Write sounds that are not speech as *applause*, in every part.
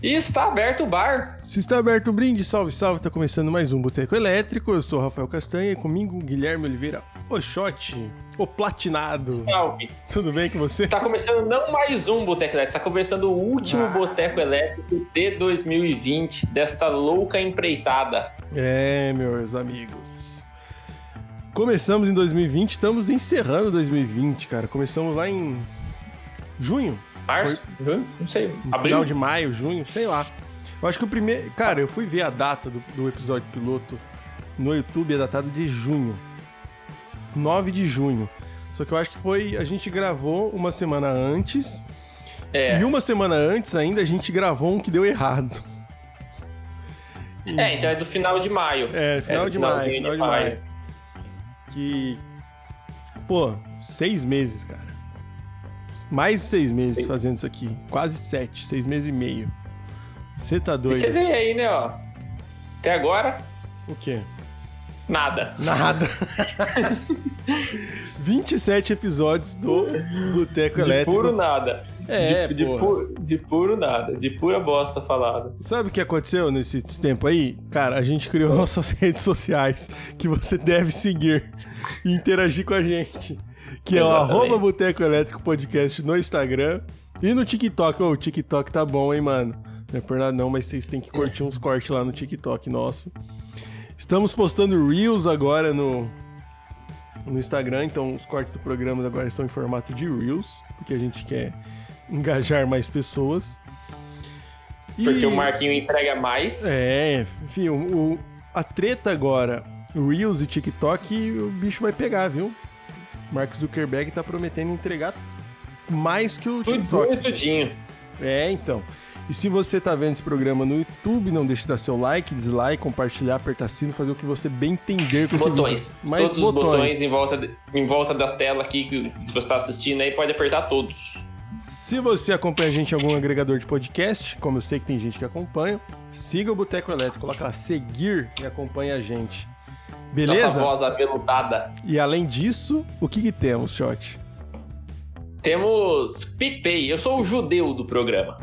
E está aberto o bar. Se está aberto o brinde, salve, salve, tá começando mais um Boteco Elétrico. Eu sou o Rafael Castanha e comigo Guilherme Oliveira Oxote, o platinado. Salve. Tudo bem com você? Está começando não mais um Boteco Elétrico, está começando o último Ah. Boteco Elétrico de 2020, desta louca empreitada. É, meus amigos. Começamos em 2020, estamos encerrando 2020, cara. Começamos lá em junho, Março? Hã? Não sei. no final de maio, junho, sei lá. Eu acho que o primeiro. Cara, eu fui ver a data do, do episódio piloto no YouTube, é datado de junho. 9 de junho. Só que eu acho que foi. A gente gravou uma semana antes. É. E uma semana antes ainda a gente gravou um que deu errado. É, então é do final de maio. É, final do de maio, final de maio. Que. Pô, seis meses, cara. Mais de seis meses fazendo isso aqui. Quase sete, seis meses e meio. Você tá E doido? você vê aí, né, ó. Até agora, O quê? nada. Nada. *laughs* 27 episódios do Boteco De Elétrico. puro nada. É, de, de, pu- de puro nada. De pura bosta falada. Sabe o que aconteceu nesse tempo aí? Cara, a gente criou *laughs* nossas redes sociais que você deve seguir e interagir com a gente. Que é o Exatamente. Boteco Elétrico Podcast no Instagram e no TikTok. Ô, o TikTok tá bom, hein, mano? Não é por nada não, mas vocês têm que curtir uns cortes lá no TikTok nosso. Estamos postando Reels agora no, no Instagram, então os cortes do programa agora estão em formato de Reels, porque a gente quer engajar mais pessoas. E- Porque o Marquinho entrega mais. é, enfim, o, o- a treta agora, Reels e TikTok, o bicho vai pegar, viu? Mark Zuckerberg tá prometendo entregar mais que o Tudinho, TikTok. tudinho. É, então. E se você tá vendo esse programa no YouTube, não deixe de dar seu like, dislike, compartilhar, apertar sino, fazer o que você bem entender com Botões. Mais todos os botões em volta, de- em volta da tela aqui que você está assistindo aí, pode apertar todos. Se você acompanha a gente em algum agregador de podcast, como eu sei que tem gente que acompanha, siga o Boteco Elétrico, coloca lá seguir e acompanha a gente. Beleza? Nossa voz aveludada. E além disso, o que, que temos, Shot? Temos PicPay. Eu sou o judeu do programa.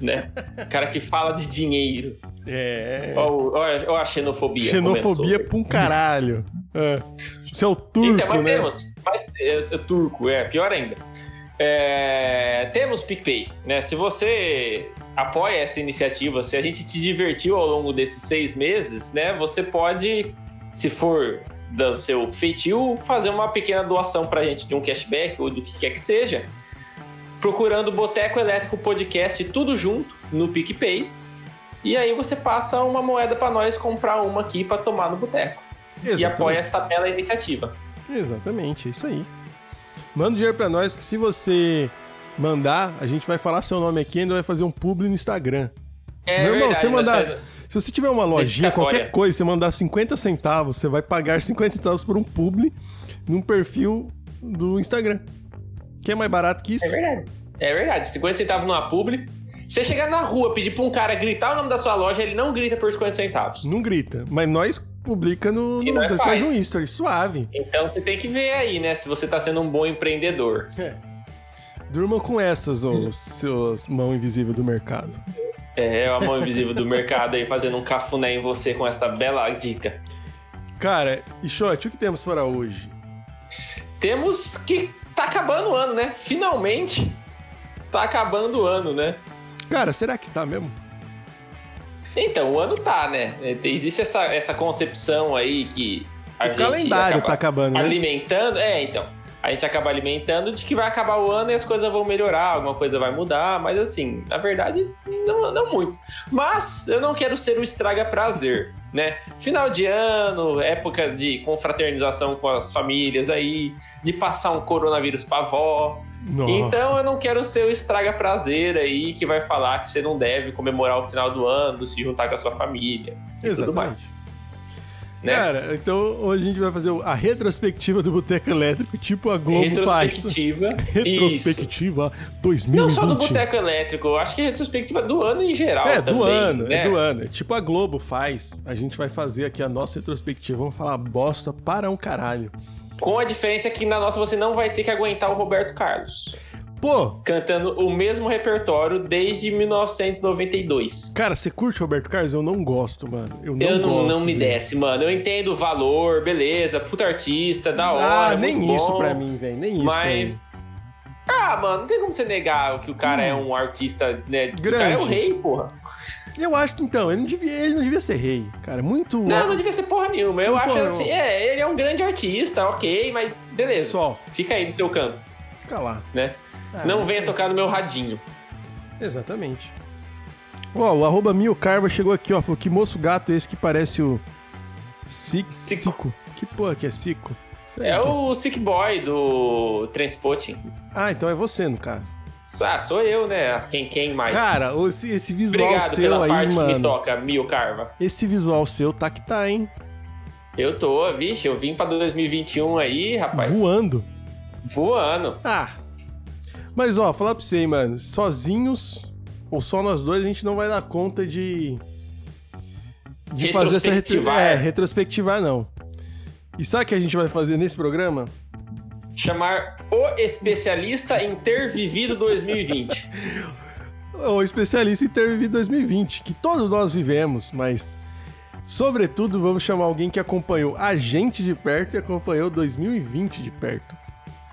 Né? O cara que fala de dinheiro. É. Olha, a xenofobia. Xenofobia começou. pra um caralho. *laughs* É. Você é o turco, Então, mas né? temos. Mas, é, é turco, é pior ainda. É, temos PicPay, né? Se você apoia essa iniciativa, se a gente te divertiu ao longo desses seis meses, né? Você pode, se for do seu feitio, fazer uma pequena doação pra gente de um cashback ou do que quer que seja, procurando Boteco Elétrico Podcast tudo junto no PicPay. E aí você passa uma moeda pra nós comprar uma aqui pra tomar no boteco. E apoia esta bela iniciativa. Exatamente, é isso aí. Manda dinheiro pra nós que se você mandar, a gente vai falar seu nome aqui e ainda vai fazer um publi no Instagram. É Meu irmão, verdade, você mandar. Se você tiver uma lojinha, qualquer coisa, você mandar 50 centavos, você vai pagar 50 centavos por um publi num perfil do Instagram. Que é mais barato que isso? É verdade. É verdade. 50 centavos numa publi. Você chegar na rua, pedir pra um cara gritar o nome da sua loja, ele não grita por 50 centavos. Não grita. Mas nós publica no. No nós faz um history, suave. Então você tem que ver aí, né? Se você tá sendo um bom empreendedor. Durmam com essas, os seus mão invisível do mercado. É a mão invisível do mercado aí fazendo um cafuné em você com esta bela dica. Cara, e Shot, o que temos para hoje? Temos que tá acabando o ano, né? Finalmente tá acabando o ano, né? Cara, será que tá mesmo? Então, o ano tá, né? Existe essa, essa concepção aí que a o calendário tá acabando, né? alimentando. É, então. A gente acaba alimentando de que vai acabar o ano e as coisas vão melhorar, alguma coisa vai mudar, mas assim, na verdade, não, não muito. Mas eu não quero ser o estraga prazer, né? Final de ano, época de confraternização com as famílias aí, de passar um coronavírus pra avó. Nossa. Então eu não quero ser o estraga prazer aí que vai falar que você não deve comemorar o final do ano, se juntar com a sua família e. Exatamente. Né? Cara, então hoje a gente vai fazer a retrospectiva do Boteco Elétrico, tipo a Globo faz. retrospectiva. *laughs* Retrospectiva 2020. Não só do Boteco Elétrico, eu acho que é retrospectiva do ano em geral. É, do também, ano, né? é do ano. É Tipo a Globo faz. A gente vai fazer aqui a nossa retrospectiva. Vamos falar bosta para um caralho. Com a diferença que na nossa você não vai ter que aguentar o Roberto Carlos. Pô, cantando o mesmo repertório desde 1992. cara, você curte Roberto Carlos? Eu não gosto, mano. Eu não eu não, gosto. não me velho. desce, mano. Eu entendo o valor, beleza, puta artista, da hora. Ah, nem isso bom. pra mim, velho. Nem isso pra mas- mim. Ah, mano, não tem como você negar que o cara é um artista, né? O cara é o Grande. rei, porra. Eu acho que então, ele não devia, ele não devia ser rei, cara. Muito. Não, não devia ser porra nenhuma. Eu Não, acho porra, assim, é, ele é um grande artista, ok, mas beleza. Só. Fica aí no seu canto, Fica lá. né? Ah, não venha tocar no meu radinho. Exatamente. Ó, o arroba Carva chegou aqui, ó. Falou que moço gato é esse que parece o. Cico. Cico. Cico. Que porra que é Cico? Sei É que- o Sick Boy do Transporting. Ah, então é você, no caso. Ah, sou eu, né? Quem, quem mais? Cara, esse, esse visual Obrigado seu pela aí, parte que me mano. toca, Mil Carva. Esse visual seu tá que tá, hein? Eu tô, vixe, eu vim pra 2021 aí, rapaz. Voando. Voando. Ah. Mas, ó, falar pra você, hein, mano. Sozinhos, ou só nós dois, a gente não vai dar conta de. De fazer essa retro... Retrospectivar. É, retrospectivar, não. E sabe o que a gente vai fazer nesse programa? Chamar o especialista em ter vivido 2020. *laughs* O especialista em ter vivido 2020, que todos nós vivemos, mas. Sobretudo, vamos chamar alguém que acompanhou a gente de perto e acompanhou 2020 de perto.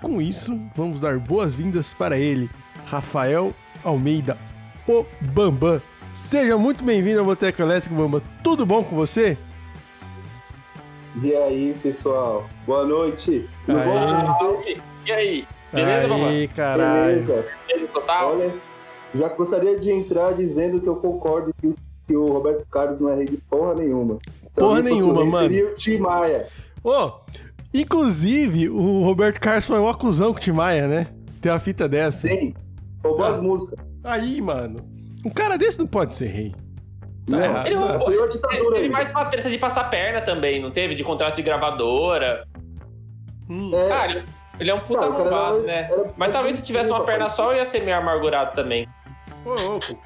Com isso, vamos dar boas-vindas para ele, Rafael Almeida, o Bambam. Seja muito bem-vindo ao Boteco Elétrico, Bambam. Tudo bom com você? E aí, pessoal? Boa noite. Tudo bom? Salve. E aí? Beleza, mamãe? Aí, caralho. Beleza. Beleza total? Olha, já gostaria de entrar dizendo que eu concordo que, o- que o Roberto Carlos não é rei de porra nenhuma. Porra Também nenhuma, mano. Seria o Tim Maia. Ô, inclusive, o Roberto Carlos foi um acusão com o Tim Maia, né? Tem uma fita dessa. Sim. Roubou Ah. as músicas. Aí, mano. Um cara desse não pode ser rei. Tá Não, errado. Ele né? roubou. Ditadura Teve mais uma treta de passar perna também, não teve? De contrato de gravadora. Hum. É, Ah, ele, ele é um puta Cara, o cara arrombado, era- né? era- Mas talvez se tivesse uma perna só, eu ia ser meio amargurado também. Ô, louco.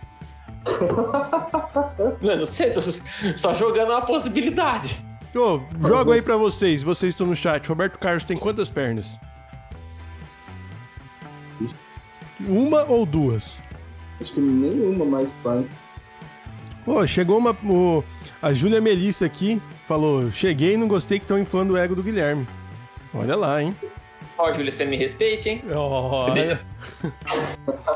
*laughs* Não, não sei, tô só jogando uma possibilidade. Ô, jogo aí pra vocês, vocês estão no chat. Roberto Carlos tem quantas pernas? Uma ou duas? Acho que nenhuma mais pai. Ô, chegou uma. o- a Júlia Melissa aqui falou: Cheguei e não gostei que estão inflando o ego do Guilherme. Olha lá, hein? Ó, Júlia, você me respeite, hein? Olha.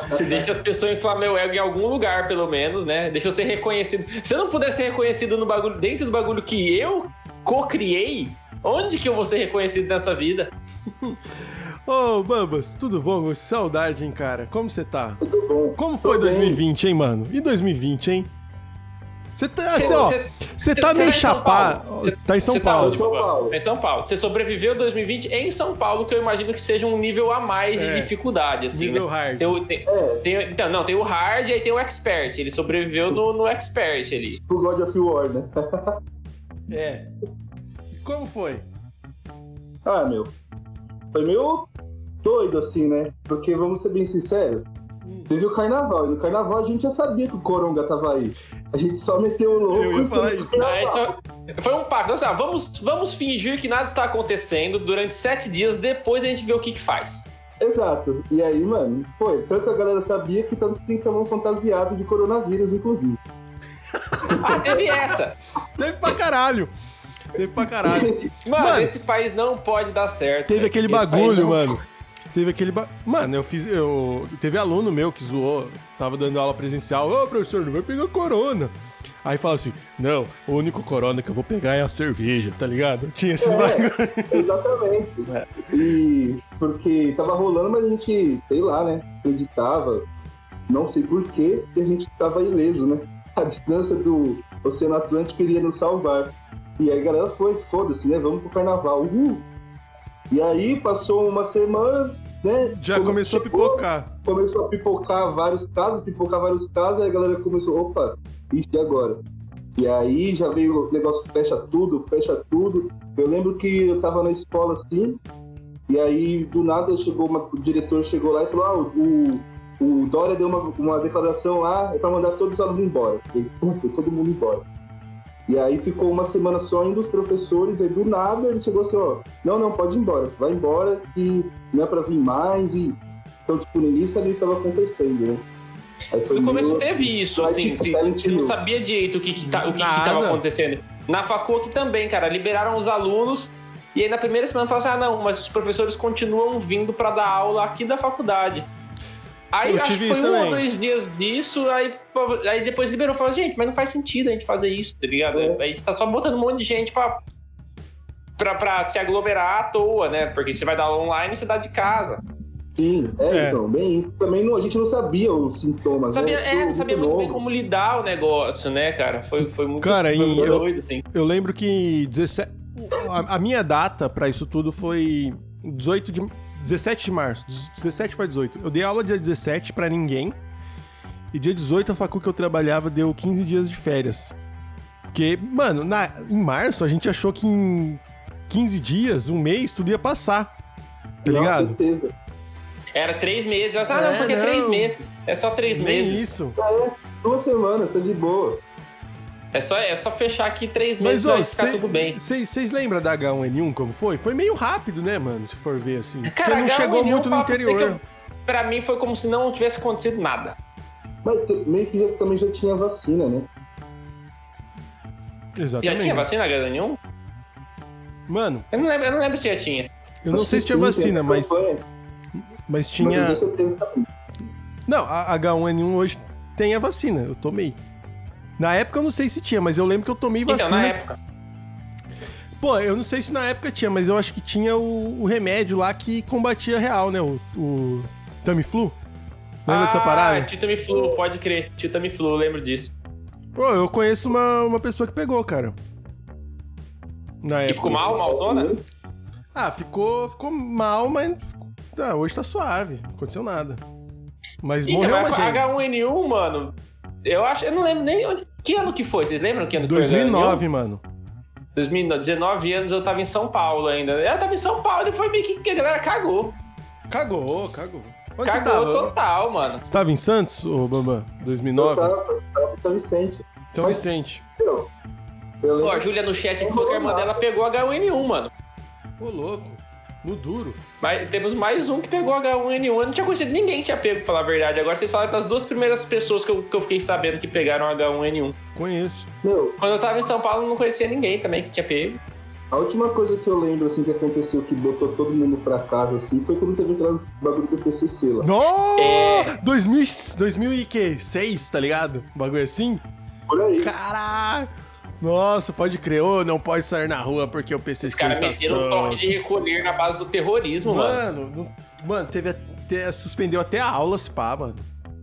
Você *laughs* deixa as pessoas inflar meu ego em algum lugar, pelo menos, né? Deixa eu ser reconhecido. Se eu não puder ser reconhecido no bagulho, dentro do bagulho que eu co-criei, onde que eu vou ser reconhecido nessa vida? *laughs* Ô, Bambas, tudo bom? Saudade, hein, cara? Como você tá? Tudo bom. Como foi bem. 2020, hein, mano? E 2020, hein? Você tá, Cê- assim, ó, cê- você cê- tá meio tá em São chapado. Paulo? Cê- Tá em São tá Paulo. Paulo. Em São Paulo. Você sobreviveu 2020 em São Paulo, que eu imagino que seja um nível a mais É. de dificuldade, assim, Nível né? hard. Tem tem- É, tem- então, não, tem o hard e aí tem o expert. Ele sobreviveu no, no expert ali. o God of War, né? *laughs* É. E como foi? Ah, meu. Foi meio doido assim, né? Porque, vamos ser bem sinceros, teve o carnaval. E no carnaval a gente já sabia que o Coronga tava aí. A gente só meteu o louco. Eu ia falar isso. Ah, então, foi um pacto. Assim, ah, vamos, vamos fingir que nada está acontecendo durante sete dias, depois a gente vê o que, que faz. Exato. E aí, mano, foi. Tanto a galera sabia que tanto que estavam fantasiados de coronavírus, inclusive. Ah, teve essa. Teve pra caralho. Teve pra caralho. Mano, Mano, esse país não pode dar certo. Teve velho. aquele Esse bagulho, não- mano. Teve aquele ba... Mano, eu fiz. Eu... Teve aluno meu que zoou. Tava dando aula presencial. Ô, professor, não vai pegar corona. Aí fala assim: Não, o único corona que eu vou pegar é a cerveja, tá ligado? Tinha esses É. bagulho. Exatamente. É. E porque tava rolando, mas a gente, sei lá, né? Acreditava. Não sei por quê, que a gente tava ileso, né? *laughs* A distância do Oceano Atlântico iria nos salvar. E aí a galera foi, foda-se, né? Vamos pro carnaval. Uhul! E aí passou umas semanas, né? Já começou a pipocar. Começou a pipocar vários casos, pipocar vários casos, aí a galera começou, opa, ixi, e agora? E aí já veio o negócio fecha tudo, fecha tudo. Eu lembro que eu tava na escola assim, e aí do nada chegou uma, o diretor chegou lá e falou: ah, o, o Dória deu uma, uma declaração lá é pra mandar todos os alunos embora. E pum, foi todo mundo embora. E aí ficou uma semana só indo os professores, aí do nada ele chegou assim, ó, não, não, pode ir embora, vai embora que não é pra vir mais, e Então, tipo, ninguém sabia o que estava acontecendo, né? Aí foi No começo teve isso, assim, tipo, você, Silent você não sabia direito o que, que, tá, o que, que tava acontecendo. Na faculdade também, cara, liberaram os alunos e aí na primeira semana falaram assim, ah não, mas os professores continuam vindo pra dar aula aqui da faculdade. Aí Eu acho que foi um também. ou dois dias disso, aí, aí depois liberou e falou, gente, mas não faz sentido a gente fazer isso, tá ligado? É. A gente tá só botando um monte de gente pra, pra, pra se aglomerar à toa, né? Porque você vai dar online e você dá de casa. Sim, é, É. então, bem isso. Também não, a gente não sabia os sintomas, Sabia, né? é, não sabia muito bem novo. como lidar o negócio, né, cara? Foi, foi muito, Cara, foi muito eu- doido, assim. Eu lembro que 17... a, a minha data pra isso tudo foi 18 de 17 de março, 17 para 18. Eu dei aula dia 17 pra ninguém. E dia 18 a facu que eu trabalhava deu 15 dias de férias. Porque, mano, na, em março a gente achou que em 15 dias, um mês, tudo ia passar. Tá Não, ligado? certeza. Era três meses. Ah, É, não, porque é não. três meses. É só três Nem meses. isso. É, duas semanas, tá de boa. É só, é só fechar aqui três Mas, meses ó, vai ficar tudo bem. vocês lembram da H1N1 como foi? Foi meio rápido, né, mano? Se for ver assim. Porque Cara, não H1N1 chegou muito no interior. que eu- Pra mim foi como se não tivesse acontecido nada. Mas meio que já, também já tinha vacina, né? Exatamente. Já tinha vacina H1N1? Mano, Eu não lembro, eu não lembro se já tinha. eu não sei se tinha vacina, mas, campanha, mas Mas tinha. Não, a H1N1 hoje tem a vacina, eu tomei. Na época eu não sei se tinha, mas eu lembro que eu tomei vacina. Então, na época. Pô, eu não sei se na época tinha, mas eu acho que tinha o, o remédio lá que combatia real, né? O, o Tamiflu. Lembra dessa ah, parada? Titamiflu, pode crer. Titamiflu, eu lembro disso. Pô, eu conheço uma, uma pessoa que pegou, cara. Na E época. ficou mal, malzona? Ah, ficou, ficou mal, mas ah, hoje tá suave. Não aconteceu nada. Mas Então, morreu uma gente. H1N1, mano, eu acho, eu não lembro nem onde, que ano que foi. Vocês lembram que ano que foi? 2009, mano. 2009, 19 anos eu tava em São Paulo ainda. Eu tava em São Paulo e foi meio que que a galera cagou. Cagou, cagou. Onde cagou tava? total, mano. Você tava em Santos, ô Bambam? Eu 2009? tava, tava em São Vicente. São Mas- Vicente. Eu, eu Ó, a Júlia no chat que falou que a irmã dela pegou H1N1, mano. Ô, louco. No duro. Mas temos mais um que pegou H1N1. Eu não tinha conhecido ninguém que tinha pego, pra falar a verdade. Agora vocês falaram das duas primeiras pessoas que eu, que eu fiquei sabendo que pegaram H1N1. Conheço. Meu, Quando eu tava em São Paulo, eu não conhecia ninguém também que tinha pego. a última coisa que eu lembro, assim, que aconteceu, que botou todo mundo pra casa, assim, foi quando teve aquelas bagulho do PCC lá. No! É. 2000, 2006, tá ligado? Um bagulho assim? Por aí. Caralho! Nossa, pode crer. Ô, não pode sair na rua porque o PCC Os caras está meteram um toque de recolher na base do terrorismo, mano. Mano, não- mano, teve até... Suspendeu até a aula, se pá, mano.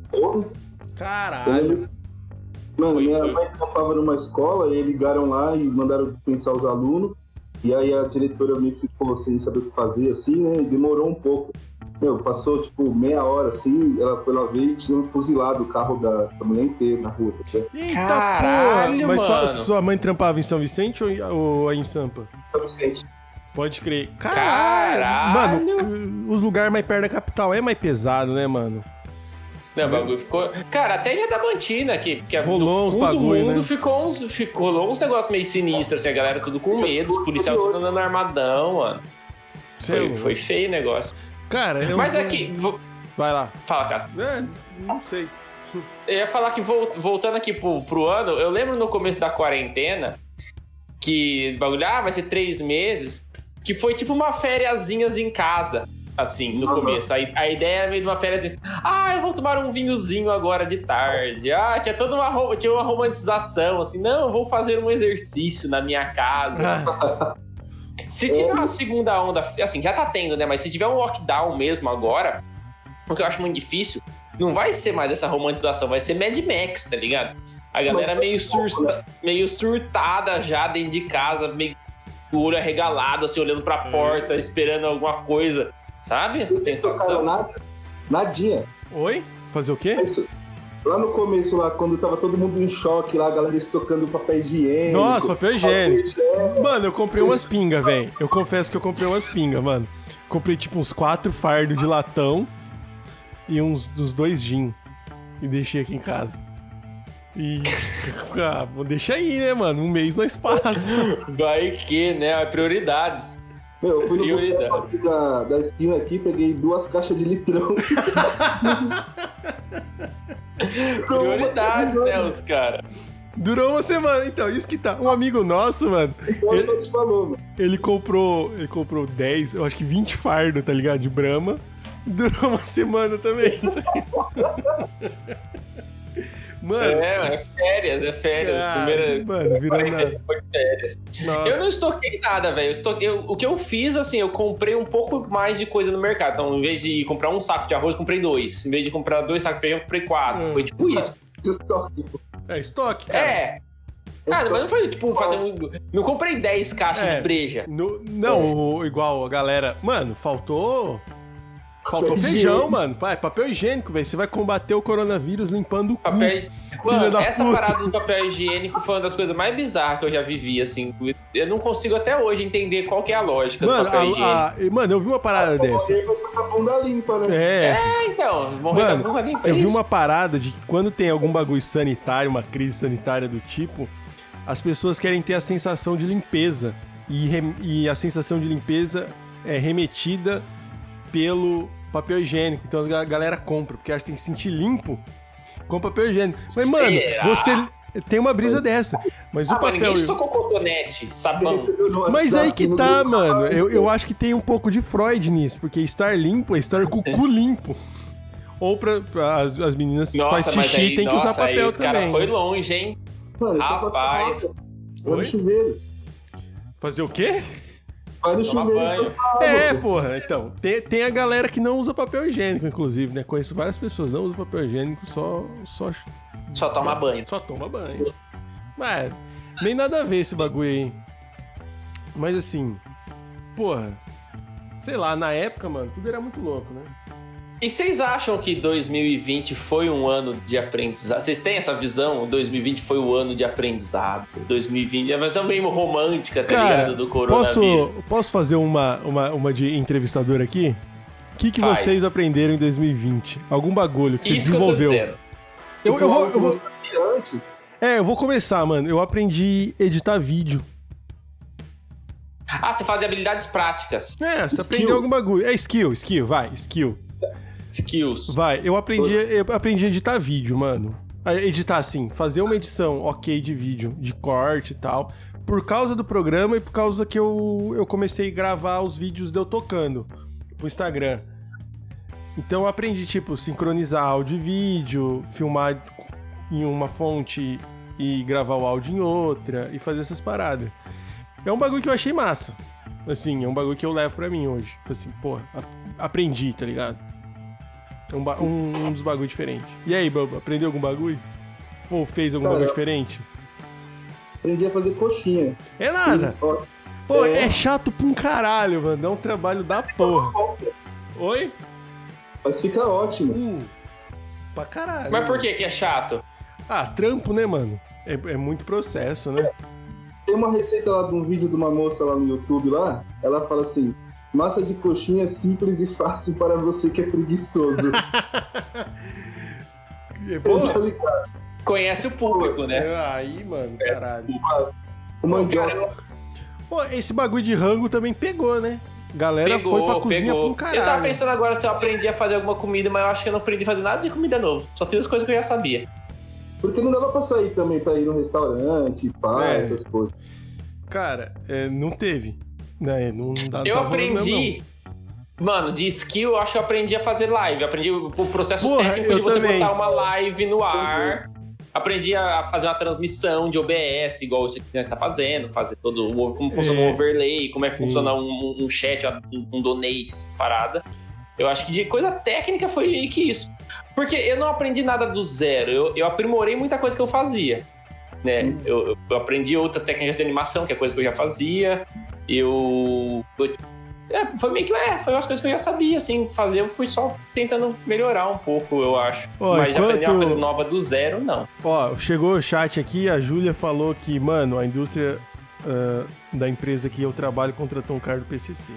Porra. Caralho. Mano, Foi, minha foi. mãe trampava numa escola, e ligaram lá e mandaram pensar os alunos. E aí a diretora meio que ficou sem saber o que fazer, assim, né? E demorou um pouco. Meu, passou tipo meia hora assim, ela foi lá ver e tinham fuzilado o carro da, da mulher inteira na rua. Tá? Eita Caralho, porra! Mas sua, mãe trampava em São Vicente ou, ou aí em Sampa? São Vicente. Pode crer. Caralho! Mano, os lugares mais perto da capital é mais pesado, né, mano? Não, o bagulho ficou. Cara, até Ilha da Bantina, que, que é Rolou do uns bagulho, mundo né? ficou uns, ficou, rolou uns negócios meio sinistros, assim, a galera tudo com medo, os policiais tudo andando armadão, mano. Cê é Foi, foi feio o negócio. Cara, eu Mas aqui, vo- Vai lá. fala, Castro. É, não sei. Eu ia falar que vol- voltando aqui pro, pro ano, eu lembro no começo da quarentena que esse bagulho, ah, vai ser três meses, que foi tipo uma fériasinhas em casa, assim, no Aham. começo. A, a ideia era meio de uma férias assim, ah, eu vou tomar um vinhozinho agora de tarde. Ah, tinha toda uma, tinha uma romantização, assim, não, eu vou fazer um exercício na minha casa. *laughs* Se tiver uma segunda onda, assim, já tá tendo, né? Mas se tiver um lockdown mesmo agora, o que eu acho muito difícil, não vai ser mais essa romantização, vai ser Mad Max, tá ligado? A galera meio, surta, meio surtada já dentro de casa, meio o olho arregalado, assim, olhando pra porta, esperando alguma coisa. Sabe essa sensação? nada? Nadinha. Oi? Fazer o quê? Mas, Lá no começo, lá, quando tava todo mundo em choque, lá, a galera estocando papel higiênico. Nossa, papel higiênico. higiênico. Mano, eu comprei umas pingas, velho. Eu confesso que eu comprei umas pingas, mano. Comprei tipo uns quatro fardos de latão e uns dos dois gin. E deixei aqui em casa. E. *laughs* Ah, vou deixar aí, né, mano? Um mês no espaço. Vai que, né? Prioridades. Meu, eu fui no da, da esquina aqui, peguei duas caixas de litrão. *laughs* Prioridades, né, os caras. Durou uma semana, então, isso que tá. Um amigo nosso, mano, Igual ele, ele te falou, mano. ele comprou. Ele comprou 10, eu acho que 20 fardos, tá ligado? De Brahma. Durou uma semana também. *laughs* Mano, É, é férias, é férias. cara, Primeira. mano, virou nada. *laughs* Foi férias. Nossa. Eu não estoquei nada, velho. O que eu fiz, assim, eu comprei um pouco mais de coisa no mercado. Então, em vez de comprar um saco de arroz, eu comprei dois. Em vez de comprar dois sacos de feijão, eu comprei quatro. Hum. Foi tipo isso. Estoque. É estoque, cara. É. Ah, mas não foi tipo fazer um. Não comprei 10 caixas É. de breja. No- não, o- igual a galera. Mano, faltou. Faltou feijão, mano. Pai, papel higiênico, velho. Você vai combater o coronavírus limpando o cu. Papel. Mano, da essa puta. parada do papel higiênico foi uma das coisas mais bizarras que eu já vivi, assim. Eu não consigo até hoje entender qual que é a lógica Mano, do papel a- higiênico. a- mano, eu vi uma parada dessa. Ficar com a bunda limpa, né? É. É, então, morrer da Mano, bunda limpa, eu é vi isso. uma parada de que quando tem algum bagulho sanitário, uma crise sanitária do tipo, as pessoas querem ter a sensação de limpeza. E, e a sensação de limpeza é remetida pelo papel higiênico. Então a galera compra, porque acha que tem que se sentir limpo com papel higiênico. Mas, mano, Será? você tem uma brisa dessa. Mas Ah, o mas papel. ninguém estocou cotonete, sabão. Mas aí que tá, No- mano. Eu, eu acho que tem um pouco de Freud nisso, porque estar limpo é estar com o cu limpo. Ou pra, pra as, as meninas que faz Nossa, mas xixi aí, tem que usar nossa, aí papel cara também. foi longe, hein? Mano, é Rapaz. Oi? no chuveiro. Fazer o quê? Vai no chuveiro. água, É, porra. Então, tem, tem a galera que não usa papel higiênico, inclusive, né? Conheço várias pessoas que não usam papel higiênico, só, só, Só toma banho. só toma banho. Mas, nem nada a ver esse bagulho aí. Mas assim, porra, sei lá, na época, mano, tudo era muito louco, né? E vocês acham que 2020 foi um ano de aprendizado? Vocês têm essa visão? 2020 foi o ano de aprendizado. 2020 é uma visão meio romântica, tá ligado? Do posso, coronavírus. posso fazer uma, uma, uma de entrevistador aqui? O que, que Faz. vocês aprenderam em 2020? Algum bagulho que você Isso que eu desenvolveu? dizendo. eu, Tipo, eu vou, que eu vou- fazia antes. é, eu vou começar, mano. Eu aprendi a editar vídeo. Ah, você fala de habilidades práticas. É, você Skill. aprendeu algum bagulho. É skill, skill, vai, skill. Skills. Vai, eu aprendi, eu aprendi a editar vídeo, mano. A editar assim, fazer uma edição ok de vídeo, de corte e tal. Por causa do programa e por causa que eu, eu comecei a gravar os vídeos de eu tocando pro Instagram. Então eu aprendi, tipo, sincronizar áudio e vídeo, filmar em uma fonte e gravar o áudio em outra e fazer essas paradas. É um bagulho que eu achei massa. Assim, é um bagulho que eu levo pra mim hoje. Falei assim, pô, a- aprendi, tá ligado? É um, um, um dos bagulhos diferentes. E aí, Bamba, aprendeu algum bagulho? Ou fez algum Cara, bagulho diferente? Aprendi a fazer coxinha. É nada. Pô, é. É. chato pra um caralho, mano. Dá um trabalho da porra. Oi? Mas fica ótimo. Hum, pra caralho. Mas por que que é chato? Ah, trampo, né, mano? É, é muito processo, né? Tem uma receita lá de um vídeo de uma moça lá no YouTube lá. Ela fala assim: massa de coxinha simples e fácil para você que é preguiçoso. *laughs* É, Tá Conhece o público, né? é, aí, mano, caralho. O mandioca. Pô, esse bagulho de rango também pegou, né? Galera Pegou, foi pra cozinha pegou. pra um caralho. Eu tava pensando agora se eu aprendi a fazer alguma comida, mas eu acho que eu não aprendi a fazer nada de comida novo. Só fiz as coisas que eu já sabia. Porque não dava pra sair também pra ir no restaurante, pá, É. essas coisas. Cara, é, não teve. Né? Não dá Eu aprendi. Mano, de skill, eu acho que eu aprendi a fazer live. Aprendi o processo Porra, técnico de você também. botar uma live no ar. Aprendi a fazer uma transmissão de OBS, igual você está fazendo, fazer todo o como funciona É. um overlay, como é que Sim. funciona um, um chat, um, um donate, essas paradas. Eu acho que de coisa técnica foi meio que isso. Porque eu não aprendi nada do zero, eu, eu aprimorei muita coisa que eu fazia. Né? Hum. Eu, eu aprendi outras técnicas de animação, que é coisa que eu já fazia. Eu. eu- é, foi meio que. É, foi umas coisas que eu já sabia, assim, fazer. Eu fui só tentando melhorar um pouco, eu acho. Ó, Mas de aprender uma enquanto- coisa nova do zero, não. Ó, chegou o chat aqui, a Júlia falou que, mano, a indústria ah, da empresa que eu trabalho contratou um cara do PCC.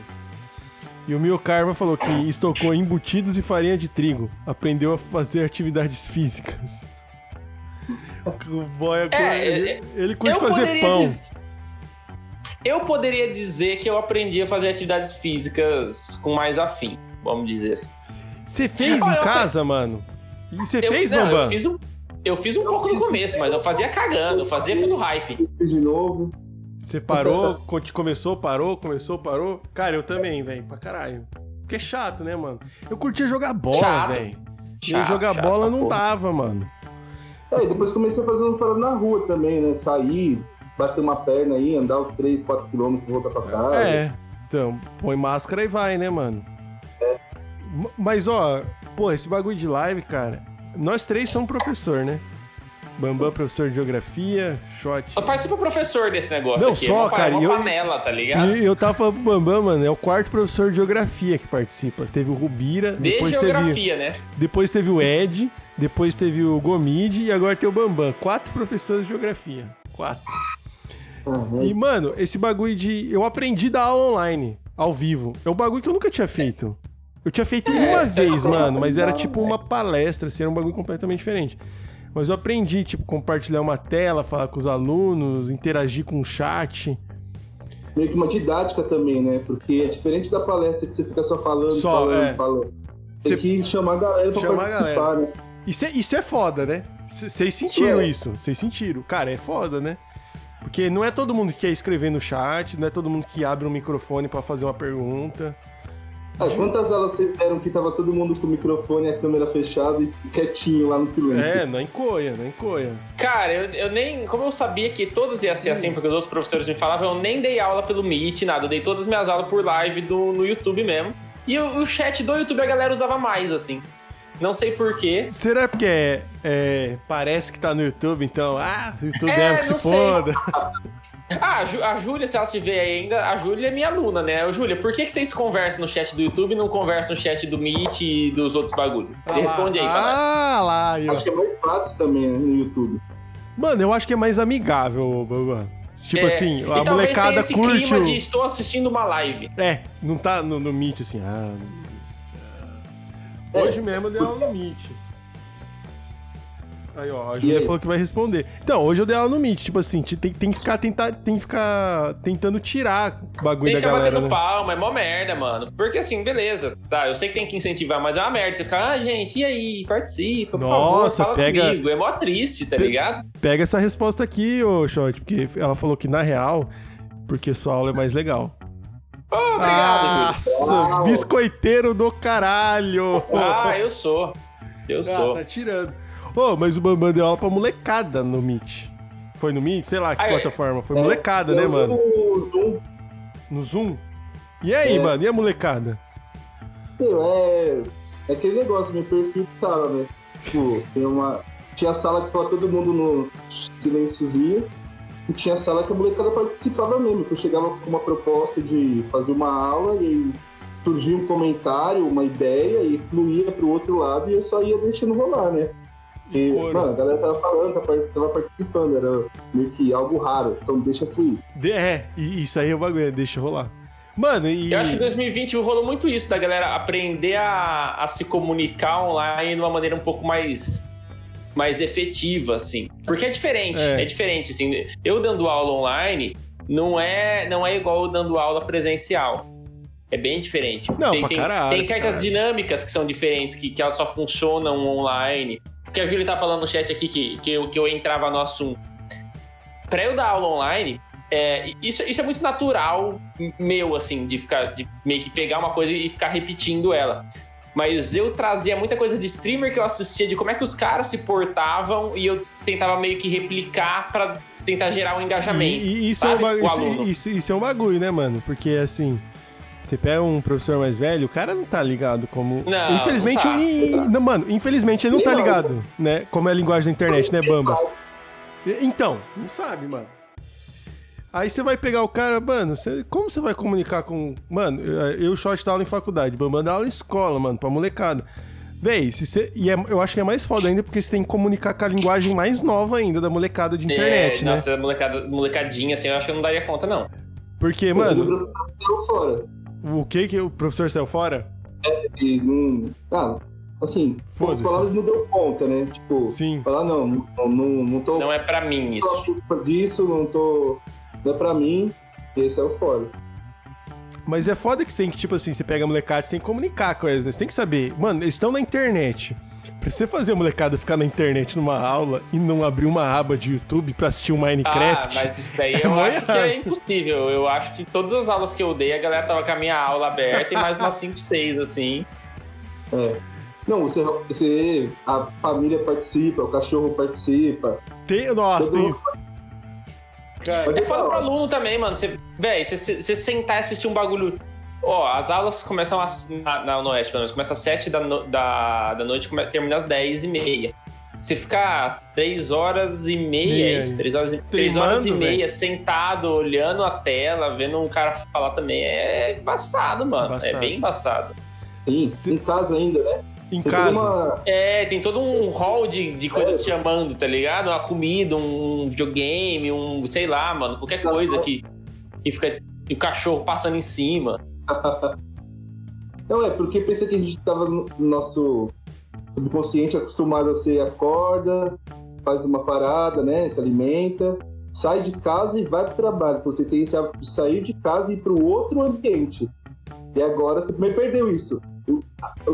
E o Mio Carva falou que estocou embutidos e farinha de trigo. Aprendeu a fazer atividades físicas. *laughs* O boy, É, ele, ele curte fazer pão. dizer. Eu poderia dizer que eu aprendi a fazer atividades físicas com mais afim, vamos dizer assim. Você fez Olha, em casa, mano? E você Eu, fez, não, Bambam? eu fiz um, eu fiz um pouco no começo, mas eu fazia cagando, eu fazia pelo hype. Fiz de novo. Você parou, co- começou, parou, começou, parou? Cara, eu também, velho, pra caralho. Porque é chato, né, mano? Eu curtia jogar bola, velho. E jogar chato bola não porra. dava, mano. É, e depois comecei a fazer umas paradas na rua também, né? Sair, bater uma perna aí, andar uns 3, 4 quilômetros e voltar pra casa. É, então, põe máscara e vai, né, mano? M- Mas, ó, pô, esse bagulho de live, cara, nós três somos professor, né? Bambam, professor de geografia, Shot. Só participa professor desse negócio Não, aqui. só, é uma, cara, é uma eu- panela, tá ligado? E eu tava falando pro Bambam, mano, é o quarto professor de geografia que participa. Teve o Rubira, De depois teve, geografia, né? depois teve o Ed, depois teve o Gomide e agora tem o Bambam. Quatro professores de geografia. Quatro. Uhum. E, mano, esse bagulho de. Eu aprendi da aula online, ao vivo. É um bagulho que eu nunca tinha feito. Eu tinha feito É, uma você vez, mano, mas era tipo né? uma palestra, assim, era um bagulho completamente diferente. Mas eu aprendi, tipo, compartilhar uma tela, falar com os alunos, interagir com o chat. Meio que uma didática também, né? Porque é diferente da palestra que você fica só falando, Só, falando, é. falando. Você- Tem que chamar a galera pra Chamar participar, né? Isso é, isso é foda, né? Vocês sentiram É. isso? Vocês sentiram? Cara, é foda, né? Porque não é todo mundo que quer escrever no chat, não é todo mundo que abre um microfone pra fazer uma pergunta. Ah, quantas aulas vocês deram que tava todo mundo com o microfone e a câmera fechada e quietinho lá no silêncio? É, não encoia, não encoia. Cara, eu, eu nem. Como eu sabia que todas ia ser assim, porque os outros professores me falavam, eu nem dei aula pelo Meet, nada. Eu dei todas as minhas aulas por live do, no YouTube mesmo. E o, o chat do YouTube a galera usava mais, assim. Não sei porquê. Será porque é, é, parece que tá no YouTube, então, ah, o YouTube É, mesmo que se foda. *laughs* Ah, a, Júlia, se ela tiver ainda, a Júlia é minha aluna, né? Ô, Júlia, por que, que vocês conversam no chat do YouTube e não conversam no chat do Meet e dos outros bagulhos? Responde aí pra nós. Ah lá, ó. Acho que é mais fácil também né, no YouTube. Mano, eu acho que é mais amigável, Babá. Tipo É, assim, a molecada tenha esse curte clima o... de estou assistindo uma live. É, não tá no, no Meet assim, ah... É, Hoje mesmo eu dei aula no Meet. Aí, ó, a Júlia falou que vai responder. Então, hoje eu dei aula no Meet, tipo assim, tem, tem que ficar, tentar, tem que ficar tentando tirar o bagulho Tem que da ficar galera, batendo né? palma, é mó merda, mano. Porque assim, beleza, tá, eu sei que tem que incentivar, mas é uma merda. Você fica, ah, gente, e aí, participa, por Nossa, favor, fala pega- comigo. É mó triste, tá Pe- ligado? Pega essa resposta aqui, ô Shot, porque ela falou que na real, porque sua aula é mais legal. Oh, obrigado. Nossa, biscoiteiro do caralho! Ah, eu sou. Eu Ah, sou. tá tirando. Ô, mas o Bambam deu aula pra molecada no Meet. Foi no Meet? Sei lá que Ah, é. plataforma. Foi molecada, né, Eu mano? no Zoom, No Zoom? E aí, É. mano? E a molecada? meu, é, é aquele negócio, meu perfil de sala, né? Tipo, tem uma. Tinha sala que tava todo mundo no silênciozinho. E tinha sala que a molecada participava mesmo, que eu chegava com uma proposta de fazer uma aula e aí surgia um comentário, uma ideia e fluía pro outro lado e eu só ia deixando rolar, né? E, mano, a galera tava falando, tava, participando, era meio que algo raro, então deixa fluir. É, e isso aí é o bagulho, deixa rolar. Mano, e. Eu acho que em 2020 rolou muito isso, da galera aprender a, a se comunicar online de uma maneira um pouco mais mais efetiva, assim. Porque é diferente, É. é, diferente, assim. Eu dando aula online não é, não é igual eu dando aula presencial. É bem diferente. Não, tem, tem, caralho, tem certas caralho. dinâmicas que são diferentes, que, que elas só funcionam online. Porque a Júlia tá falando no chat aqui que, que, eu, que eu entrava no assunto. Pra eu dar aula online, é, isso, isso é muito natural meu, assim, de ficar, de meio que pegar uma coisa e ficar repetindo ela. Mas eu trazia muita coisa de streamer que eu assistia, de como é que os caras se portavam, e eu tentava meio que replicar pra tentar gerar um engajamento. E, e isso, é um sabe? bagulho, O isso, aluno. isso, isso é um bagulho, né, mano? Porque assim. Você pega um professor mais velho, o cara não tá ligado como. Não, infelizmente, não tá, e- não tá. não, mano, infelizmente ele não tá Não. ligado, né? Como é a linguagem da internet, né, Bambas? Então, não sabe, mano. Aí você vai pegar o cara, mano, você- como você vai comunicar com. Mano, eu eu shot dá aula em faculdade, Bambam dá aula em escola, mano, pra molecada. Véi, se você. E é- eu acho que é mais foda ainda porque você tem que comunicar com a linguagem mais nova ainda da molecada de internet, é, né? Nossa, molecada, molecadinha, assim, eu acho que eu não daria conta, não. Porque, mano, fora. o que que o professor saiu fora? E não. Ah, assim, as palavras não deu conta, né? Tipo, Sim. falar, não, não, não, não tô Não é pra mim isso. disso, não tô. É pra mim. Esse é o foda. Mas é foda que você tem que, tipo assim, você pega a molecada, você tem que comunicar com eles, né? Você tem que saber. Mano, eles estão na internet. Pra você fazer a molecada ficar na internet numa aula e não abrir uma aba de YouTube pra assistir um Minecraft. Ah, mas isso daí *laughs* é eu acho que errado. é impossível. Eu acho que todas as aulas que eu dei, a galera tava com a minha aula aberta e mais umas 5, 6, assim. É. Não, você, você- a família participa, o cachorro participa. Tem, nossa, tem isso. Mas É é foda da pro aluno também, mano. Você, véi, você, você sentar e assistir um bagulho. Ó, as aulas começam às, na, na, no Oeste, pelo menos. Começa às 7 da, no- da, da noite come, termina às 10 e meia. Você ficar 3 horas e meia, Meia. isso, 3 horas, e- três horas e meia sentado, olhando a tela, vendo um cara falar também, é embaçado, mano. Embaçado. É bem embaçado. Sim, Se- em casa ainda, né? Em Tem casa. uma- É, tem todo um hall de, de coisas É. te chamando, tá ligado? Uma comida, um videogame, um, sei lá, mano, qualquer Nossa, coisa que, que fica. E o cachorro passando em cima. *laughs* Não, é porque pensa que a gente tava no no nosso subconsciente acostumado a ser acorda, faz uma parada, né? Se alimenta, sai de casa e vai pro trabalho. Então você tem esse hábito de sair de casa e ir pro outro ambiente. E agora você também perdeu isso.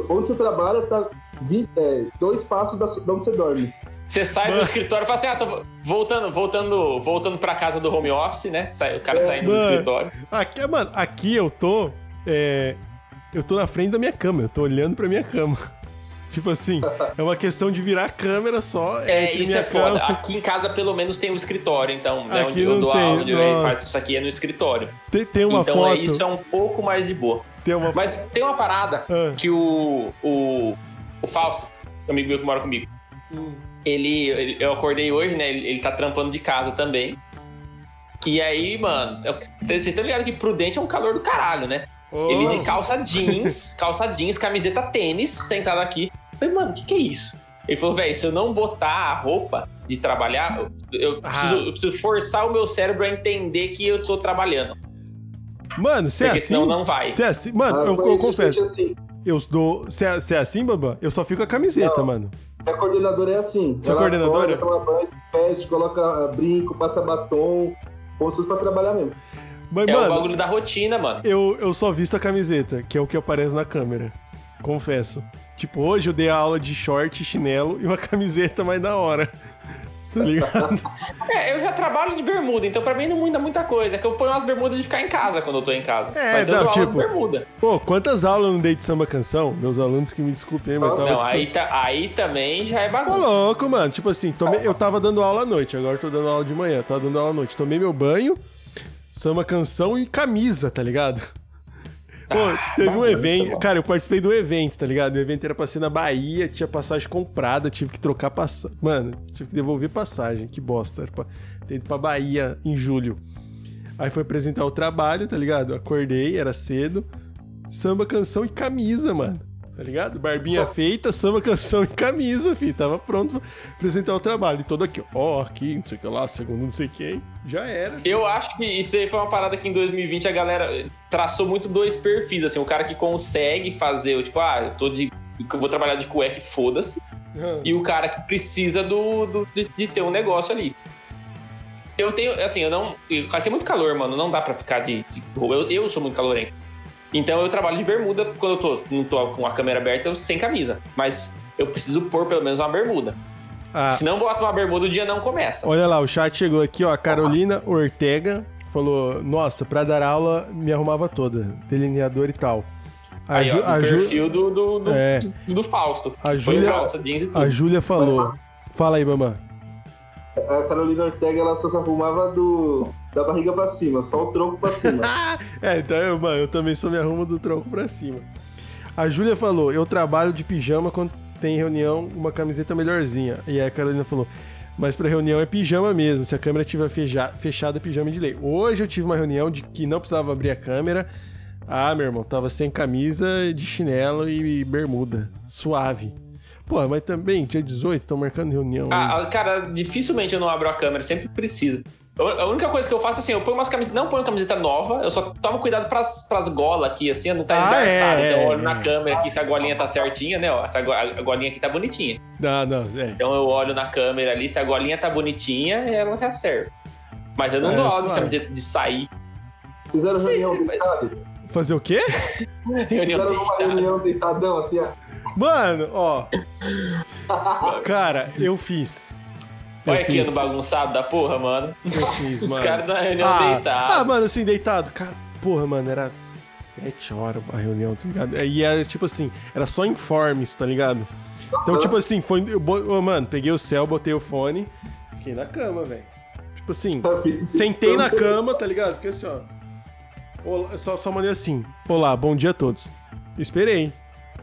Onde você trabalha tá é, dois passos da, de onde você dorme. Você sai do Mano. escritório e fala assim: ah, tô voltando, voltando, voltando pra casa do home office, né? Sai- o cara É, saindo do mano. escritório. Aqui, mano, aqui eu tô. é, eu tô na frente da minha cama, eu tô olhando pra minha cama. Tipo assim, é uma questão de virar a câmera só. É, isso é foda. Aqui em casa, pelo menos, tem um escritório, então, né? Aqui Onde eu dou tem, eu nossa. faço isso aqui é no escritório. Tem, tem uma então, foto. é, isso é um pouco mais de boa. Tem uma Mas tem uma parada Ah. que o, o, o Fausto, amigo meu que mora comigo, ele, ele- eu acordei hoje, né? Ele, ele tá trampando de casa também. E aí, mano, é que- vocês estão ligados que Prudente é um calor do caralho, né? Oh, Ele de calça jeans, calça jeans, camiseta tênis, sentado aqui. Eu falei, mano, o que, que é isso? Ele falou, velho, se eu não botar a roupa de trabalhar, eu, eu Ah. preciso, eu preciso forçar o meu cérebro a entender que eu tô trabalhando. Mano, você é Porque assim. senão não vai. Você é assim. Mano, Ah, eu, eu confesso. Assim. Eu dou. Você é, você é assim, Babá? Eu só fico com a camiseta, Não. mano. A coordenadora é assim. Sua Ela coordenadora? acorda, toma banho, se veste, coloca brinco, passa batom, se fosse pra trabalhar mesmo. Mas, É o mano, bagulho da rotina, mano. eu, eu só visto a camiseta, que é o que aparece na câmera. Confesso. Tipo, hoje eu dei a aula de short, chinelo e uma *laughs* camiseta mais da hora. *laughs* Tá ligado? É, eu já trabalho de bermuda, então pra mim não muda muita coisa. É que eu ponho umas bermudas de ficar em casa quando eu tô em casa. É, Mas eu não, dou aula tipo, de bermuda. Pô, quantas aulas eu não dei de samba canção? Meus alunos que me desculpem, mas tava Não, aí, tá, aí também já é Ô, bagunça. louco, mano. Tipo assim, tomei- eu tava dando aula à noite, agora eu tô dando aula de manhã. Tava dando aula à noite. Tomei meu banho, samba canção e camisa, tá ligado? Pô, Ah, teve um bagunça, evento. mano. Cara, eu participei do evento, tá ligado? O evento era pra ser na Bahia, tinha passagem comprada, tive que trocar passagem. Mano, tive que devolver passagem, que bosta. Era pra ter ido pra Bahia em julho. Aí foi apresentar o trabalho, tá ligado? Acordei, era cedo. Samba, canção e camisa, mano. Tá ligado? Barbinha feita, samba, canção e camisa, fi. Tava pronto pra apresentar o trabalho. E todo aqui, ó, aqui, não sei o que lá, segundo não sei quem. Já era. fi. Eu acho que isso aí foi uma parada que em 2020 a galera traçou muito dois perfis, assim, o cara que consegue fazer, tipo, ah, eu tô de. eu vou trabalhar de cueca e foda-se. Ah, E o cara que precisa do, do- de, de ter um negócio ali. Eu tenho, assim, eu não. Aqui é muito calor, mano. Não dá pra ficar de, de roupa. Eu, eu sou muito calorento. Então eu trabalho de bermuda quando eu tô, não tô com a câmera aberta, eu sem camisa. Mas eu preciso pôr pelo menos uma bermuda. ah, Se não boto uma bermuda, o dia não começa. Olha lá, o chat chegou aqui, ó. A Carolina Ortega falou: Nossa, pra dar aula me arrumava toda, delineador e tal. A, Aí, ó, a perfil do, do, do, É. do, Fausto. A Júlia- a Júlia falou. Fala aí, Bambam. A Carolina Ortega, ela só se arrumava do, da barriga pra cima, só o tronco pra cima. *laughs* É, então eu, mano, eu também só me arrumo do tronco pra cima. A Júlia falou: Eu trabalho de pijama quando tem reunião, uma camiseta melhorzinha. E aí a Carolina falou: Mas pra reunião é pijama mesmo. Se a câmera estiver fechada, é pijama de lei. Hoje eu tive uma reunião de que não precisava abrir a câmera. Ah, meu irmão, tava sem camisa, de chinelo e bermuda. Suave. Pô, mas também, dia 18, estão marcando reunião. Ah, ah, cara, dificilmente eu não abro a câmera, sempre precisa. A única coisa que eu faço assim, eu ponho umas camisetas, não ponho camiseta nova, eu só tomo cuidado pras, pras golas aqui, assim, não tá Ah, esgarçado. é, então eu é, olho na é. câmera aqui se a golinha tá certinha, né? Ó, essa go- a golinha aqui tá bonitinha. Não, não, é. Então eu olho na câmera ali, se a golinha tá bonitinha, ela já serve. Mas eu não É, dou aula de camiseta de sair. Fizeram reunião se- deitado? Fazer o quê? *laughs* Reunião Fizeram uma deitada. reunião deitadão, assim, ó. Mano, ó. *laughs* Cara, eu fiz. Olha aqui no bagunçado da porra, mano. Eu fiz, *laughs* Os mano. caras da reunião ah, deitados. ah, mano, assim, deitado. Cara, porra, mano, era sete horas a reunião, tá ligado? E era tipo assim, era só informes, tá ligado? Então, tipo assim, foi. Eu, mano, peguei o céu, botei o fone, fiquei na cama, velho. Tipo assim, sentei na cama, tá ligado? Fiquei assim, ó. Olá, só, só mandei assim. Olá, bom dia a todos. Esperei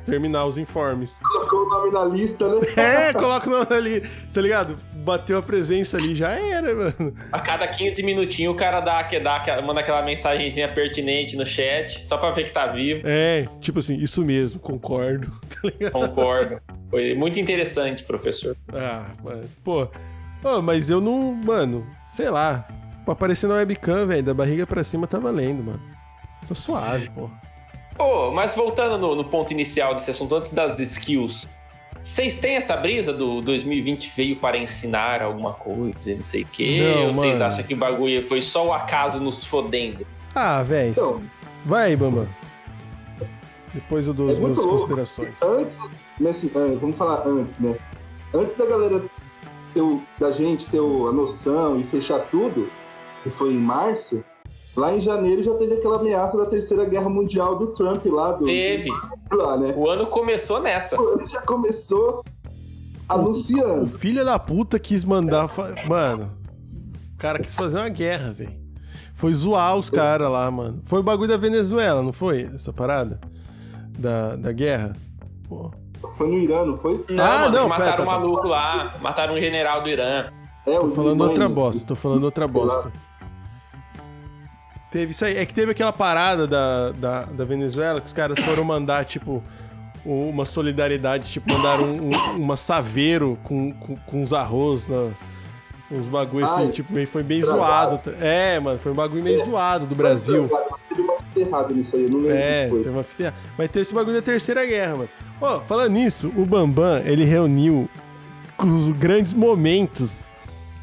terminar os informes. Colocou o nome na lista, né? *laughs* É, coloca o nome ali, tá ligado? Bateu a presença ali, já era, mano. A cada 15 minutinhos o cara dá, que dá, manda aquela mensagenzinha pertinente no chat, só pra ver que tá vivo. É, tipo assim, isso mesmo, concordo, *laughs* tá ligado? Concordo. Foi muito interessante, professor. Ah, mano, pô. Ô, mas eu não, mano, sei lá. Aparecer na webcam, velho, da barriga pra cima tá valendo, mano. Tô suave, pô. Ô, mas voltando no, no ponto inicial desse assunto, antes das skills, vocês têm essa brisa do 2020 veio para ensinar alguma coisa, não sei o quê? Não, ou vocês acham que o bagulho foi só o acaso nos fodendo? Ah, velho. Então. Vai aí, Bambam. Depois eu dou as É minhas louco. considerações. Antes, nesse, ah, vamos falar antes, né? Antes da galera ter o- da gente ter o- a noção e fechar tudo, que foi em março, lá em janeiro já teve aquela ameaça da terceira guerra mundial do Trump lá do Teve. lá, né? O ano começou nessa. Ele já começou O anunciando. filho da puta quis mandar. fa- Mano, o cara quis fazer uma guerra, velho. Foi zoar os caras lá, mano. Foi o bagulho da Venezuela, não foi? Essa parada? Da, da guerra? Pô. Foi no Irã, não foi? Não, Ah, mano, não, mataram pera, um tá, tá. maluco lá, mataram um general do Irã. É, Tô falando irmãos- outra bosta, tô falando outra bosta. Teve isso aí. É que teve aquela parada da, da, da Venezuela que os caras foram mandar, tipo, uma solidariedade, tipo, mandaram um, um, uma saveiro com, com, com uns arroz, na, uns bagulho assim, Ai, tipo, meio, foi bem zoado. É, mano, foi um bagulho meio zoado do Brasil. Teve uma errada nisso aí, eu não lembro É, tem uma fita. Mas tem esse bagulho da Terceira Guerra, mano. Ó, falando nisso, o Bambam, ele reuniu os grandes momentos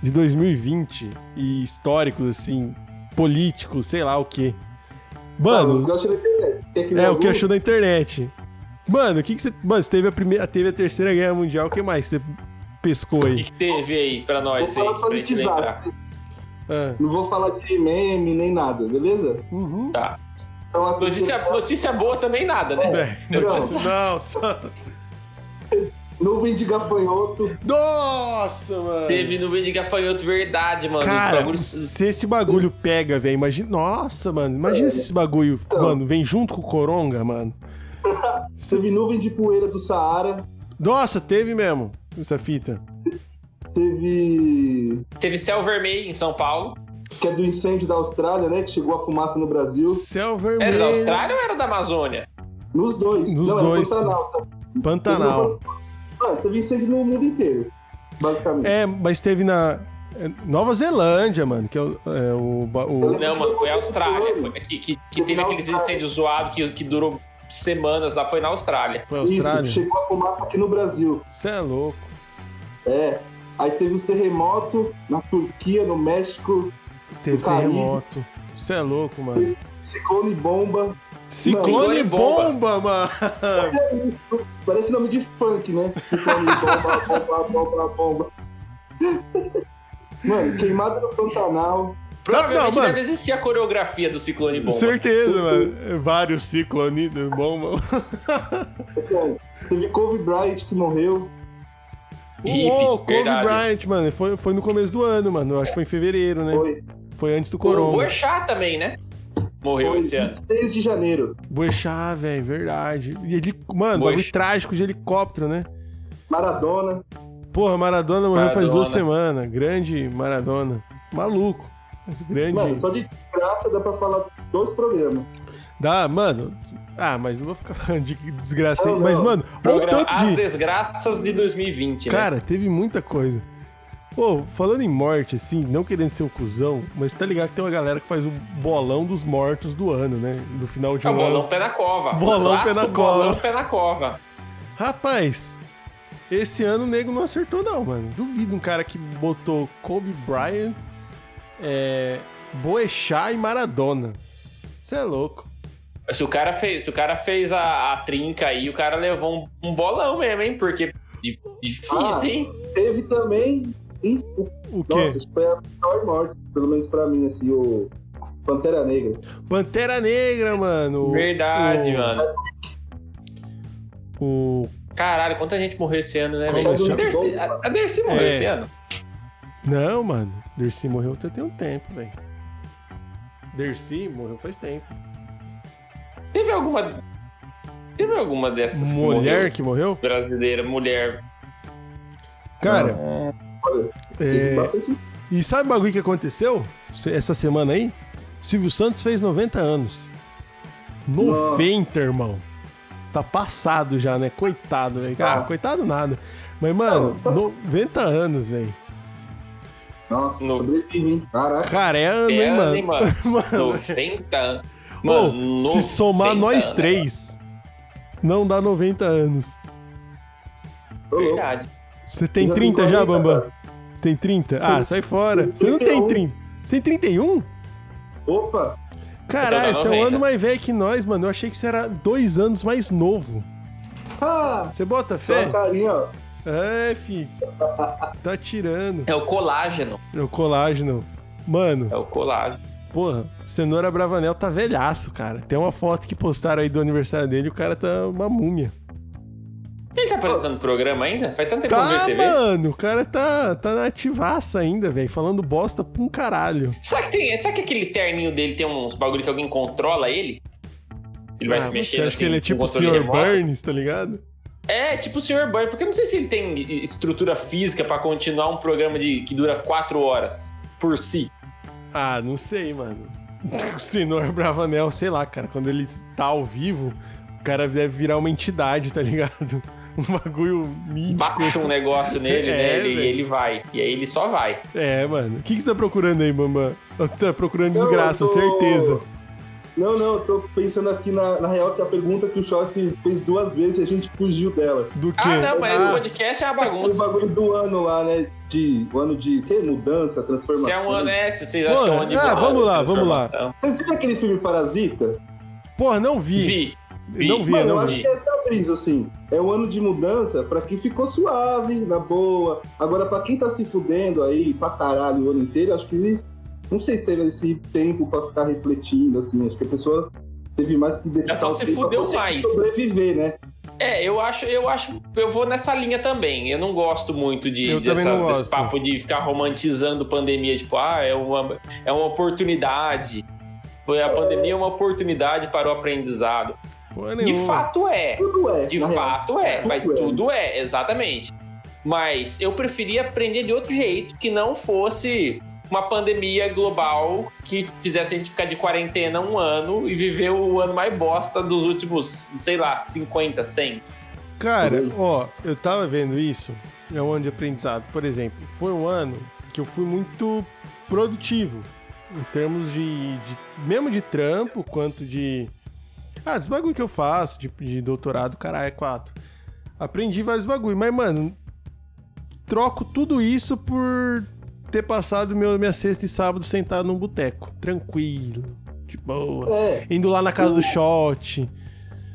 de 2020 e históricos, assim, políticos, sei lá o quê. Mano, os aquele é o que achou da internet. Mano, o que, que você. Mano, você teve a primeira. Teve a Terceira Guerra Mundial, o que mais você pescou O que, aí? que teve aí pra Vou nós aí, falar só pra. Ah, Não vou falar de meme nem nada, beleza? uhum. Tá. Então, Notícia, notícia boa também nada, né? É, Não. nossa. Nuvem de gafanhoto. Nossa, mano. Teve meio de gafanhoto, verdade, mano. Cara, Bagulho- se esse bagulho pega, velho, imagina. Nossa, mano, imagina se esse bagulho, mano, vem junto com o Coronga, mano. *laughs* Teve nuvem de poeira do Saara. Nossa, teve mesmo essa fita. Teve. Teve céu vermelho em São Paulo. Que é do incêndio da Austrália, né? Que chegou a fumaça no Brasil. Céu Era vermelho. da Austrália ou era da Amazônia? Nos dois. Nos Não, era dois. Pantanal, tá? Pantanal. Mano, teve incêndio no mundo inteiro. Basicamente. É, mas teve na é, Nova Zelândia, mano, que é o, é o, o- Não, mano, foi a Austrália. Foi, que, que, que teve Na aqueles incêndios zoados que, que durou semanas lá, foi na Austrália. foi a Isso, Austrália. que chegou a fumaça aqui no Brasil. Você é louco. É. Aí teve os terremotos na Turquia, no México, Teve No terremoto. Você é louco, mano. ciclone bomba. Ciclone Ciclone bomba, mano. É *laughs* isso. Parece nome de funk, né? Ciclone bomba, bomba, bomba, bomba. Mano, queimada no Pantanal. Provavelmente não, mano. deve existir a coreografia do Ciclone Bomba. Certeza, mano. Vários ciclones bomba. Teve Kobe Bryant que morreu. Hippie, Ô, Kobe verdade. Bryant, mano. Foi, foi no começo do ano, mano. Eu acho que foi em fevereiro, né? Foi, Foi antes do O Coronga. Boechat também, né? Morreu foi esse ano. 6 de janeiro. Boechat, velho, verdade. E ele, mano, bagulho trágico de helicóptero, né? Maradona. Porra, Maradona morreu faz duas Maradona. semanas. Grande Maradona. Maluco. Mas grande. Mano, só de graça dá pra falar dois programas. Dá, mano. Ah, mas não vou ficar *laughs* falando de desgraça aí. Não, Mas, não. mano, olha o tanto As de. Desgraças de 2020, né? Cara, teve muita coisa. Pô, falando em morte, assim, não querendo ser um cuzão, mas tá ligado que tem uma galera que faz o bolão dos mortos do ano, né? Do final de É um o bolão ano. pé na cova. Bolão O pé na cova. Bolão pé na cova. Rapaz, esse ano o nego não acertou, não, mano. Duvido um cara que botou Kobe Bryant, é, Boechat e Maradona. Você é louco. Se o cara fez, se o cara fez a, a trinca aí, o cara levou um, um bolão mesmo, hein? Porque di- difícil, Ah. hein? Teve também. O- O quê? Nossa, isso foi a pior morte, pelo menos pra mim, assim, o Pantera Negra. Pantera Negra, mano. Verdade, o, mano. O. Caralho, quanta gente morreu esse ano, né, Como velho? chama? Dercy, a, a Dercy morreu É. esse ano? Não, mano. Dercy morreu até tem um tempo, velho. Dercy morreu faz tempo. Teve alguma. Teve alguma dessas que Mulher morreu? que morreu? brasileira, mulher. Cara, teve é. bastante. E sabe o bagulho que aconteceu essa semana aí? Silvio Santos fez 90 anos. 90, irmão. Tá passado já, né? Coitado, velho. Cara, Ah. coitado nada. Mas, mano, Não, tá- 90 anos, velho. Nossa, No- sobrevive, hein? Caraca. Cara, é ano, É hein, ano, mano? hein, mano? *laughs* Mano, 90 anos. Ô, Mano, se somar 90, nós né? três, não dá 90 anos. Verdade. Você tem Já 30 já, 40, Bambam? Você tem 30? Ah, sai fora. Você não tem 31. 30. Você tem 31? Opa! Caralho, tô você é um 90. ano mais velho que nós, mano. Eu achei que você era dois anos mais novo. Ah! Você bota Só fé? a carinha, ó. É, fi. *laughs* Tá tirando. É o colágeno. É o colágeno. Mano, É o colágeno. porra, Cenoura Bravanel tá velhaço, cara. Tem uma foto que postaram aí do aniversário dele e o cara tá uma múmia. Tá apresentando programa ainda? Faz tanto tempo que eu não Tá, vejo TV. mano, o cara tá, tá na ativaça ainda, velho. Falando bosta pra um caralho. Será que, tem, será que aquele terninho dele tem uns bagulho que alguém controla ele? Ele vai Ah, se Você mexendo acha assim, que ele é tipo o Sr. remoto? Burns, tá ligado? É, tipo o Sr. Burns, porque eu não sei se ele tem estrutura física pra continuar um programa de, que dura quatro horas por si. Ah, não sei, mano. *laughs* O Senhor Bravanel, sei lá, cara. Quando ele tá ao vivo, o cara deve virar uma entidade, tá ligado? *laughs* Um bagulho mítico. Baixa um negócio nele, *laughs* É, né? Ele, e ele vai. E aí ele só vai. É, mano. O que, que você tá procurando aí, Bambam? Você tá procurando desgraça, tô- certeza. Não, não, eu tô pensando aqui na, na real que a pergunta que o Choque fez duas vezes e a gente fugiu dela. Do quê? Ah, não, mas Ah, esse podcast é uma O bagunça. bagulho do ano lá, né? De. O ano de. Que? Mudança, transformação. Se é um ano, é, se vocês Pô, acham que é um ano de ah, mudança, vamos lá, vamos lá. Vocês viram aquele filme Parasita? Porra, não vi. Vi. Vi. Não vi, Mano, eu não acho vi. que essa é a brisa, assim. É um ano de mudança pra quem ficou suave, na boa. Agora, pra quem tá se fudendo aí pra caralho o ano inteiro, acho que eles. Não sei se teve esse tempo pra ficar refletindo, assim. Acho que a pessoa teve mais que dedicar só o se fudeu mais. sobreviver, né? É, eu acho, eu acho, eu vou nessa linha também. Eu não gosto muito de Eu dessa- não desse papo de ficar romantizando pandemia, tipo, ah, é uma, é uma oportunidade. Foi a pandemia é uma oportunidade para o aprendizado. Porra De fato é. Tudo é. De na real. fato é, mas Tudo é. tudo é, exatamente. Mas eu preferia aprender de outro jeito, que não fosse uma pandemia global que fizesse a gente ficar de quarentena um ano e viver o ano mais bosta dos últimos, sei lá, 50, 100. Cara, ó, eu tava vendo isso. É um ano de aprendizado. Por exemplo, foi um ano que eu fui muito produtivo. Em termos de, de- Mesmo de trampo, quanto de. Ah, dos bagulho que eu faço, de, de doutorado, caralho, é quatro. Aprendi vários bagulho, mas, mano, troco tudo isso por ter passado meu, minha sexta e sábado sentado num boteco. Tranquilo, de boa. É. Indo lá na casa do shot.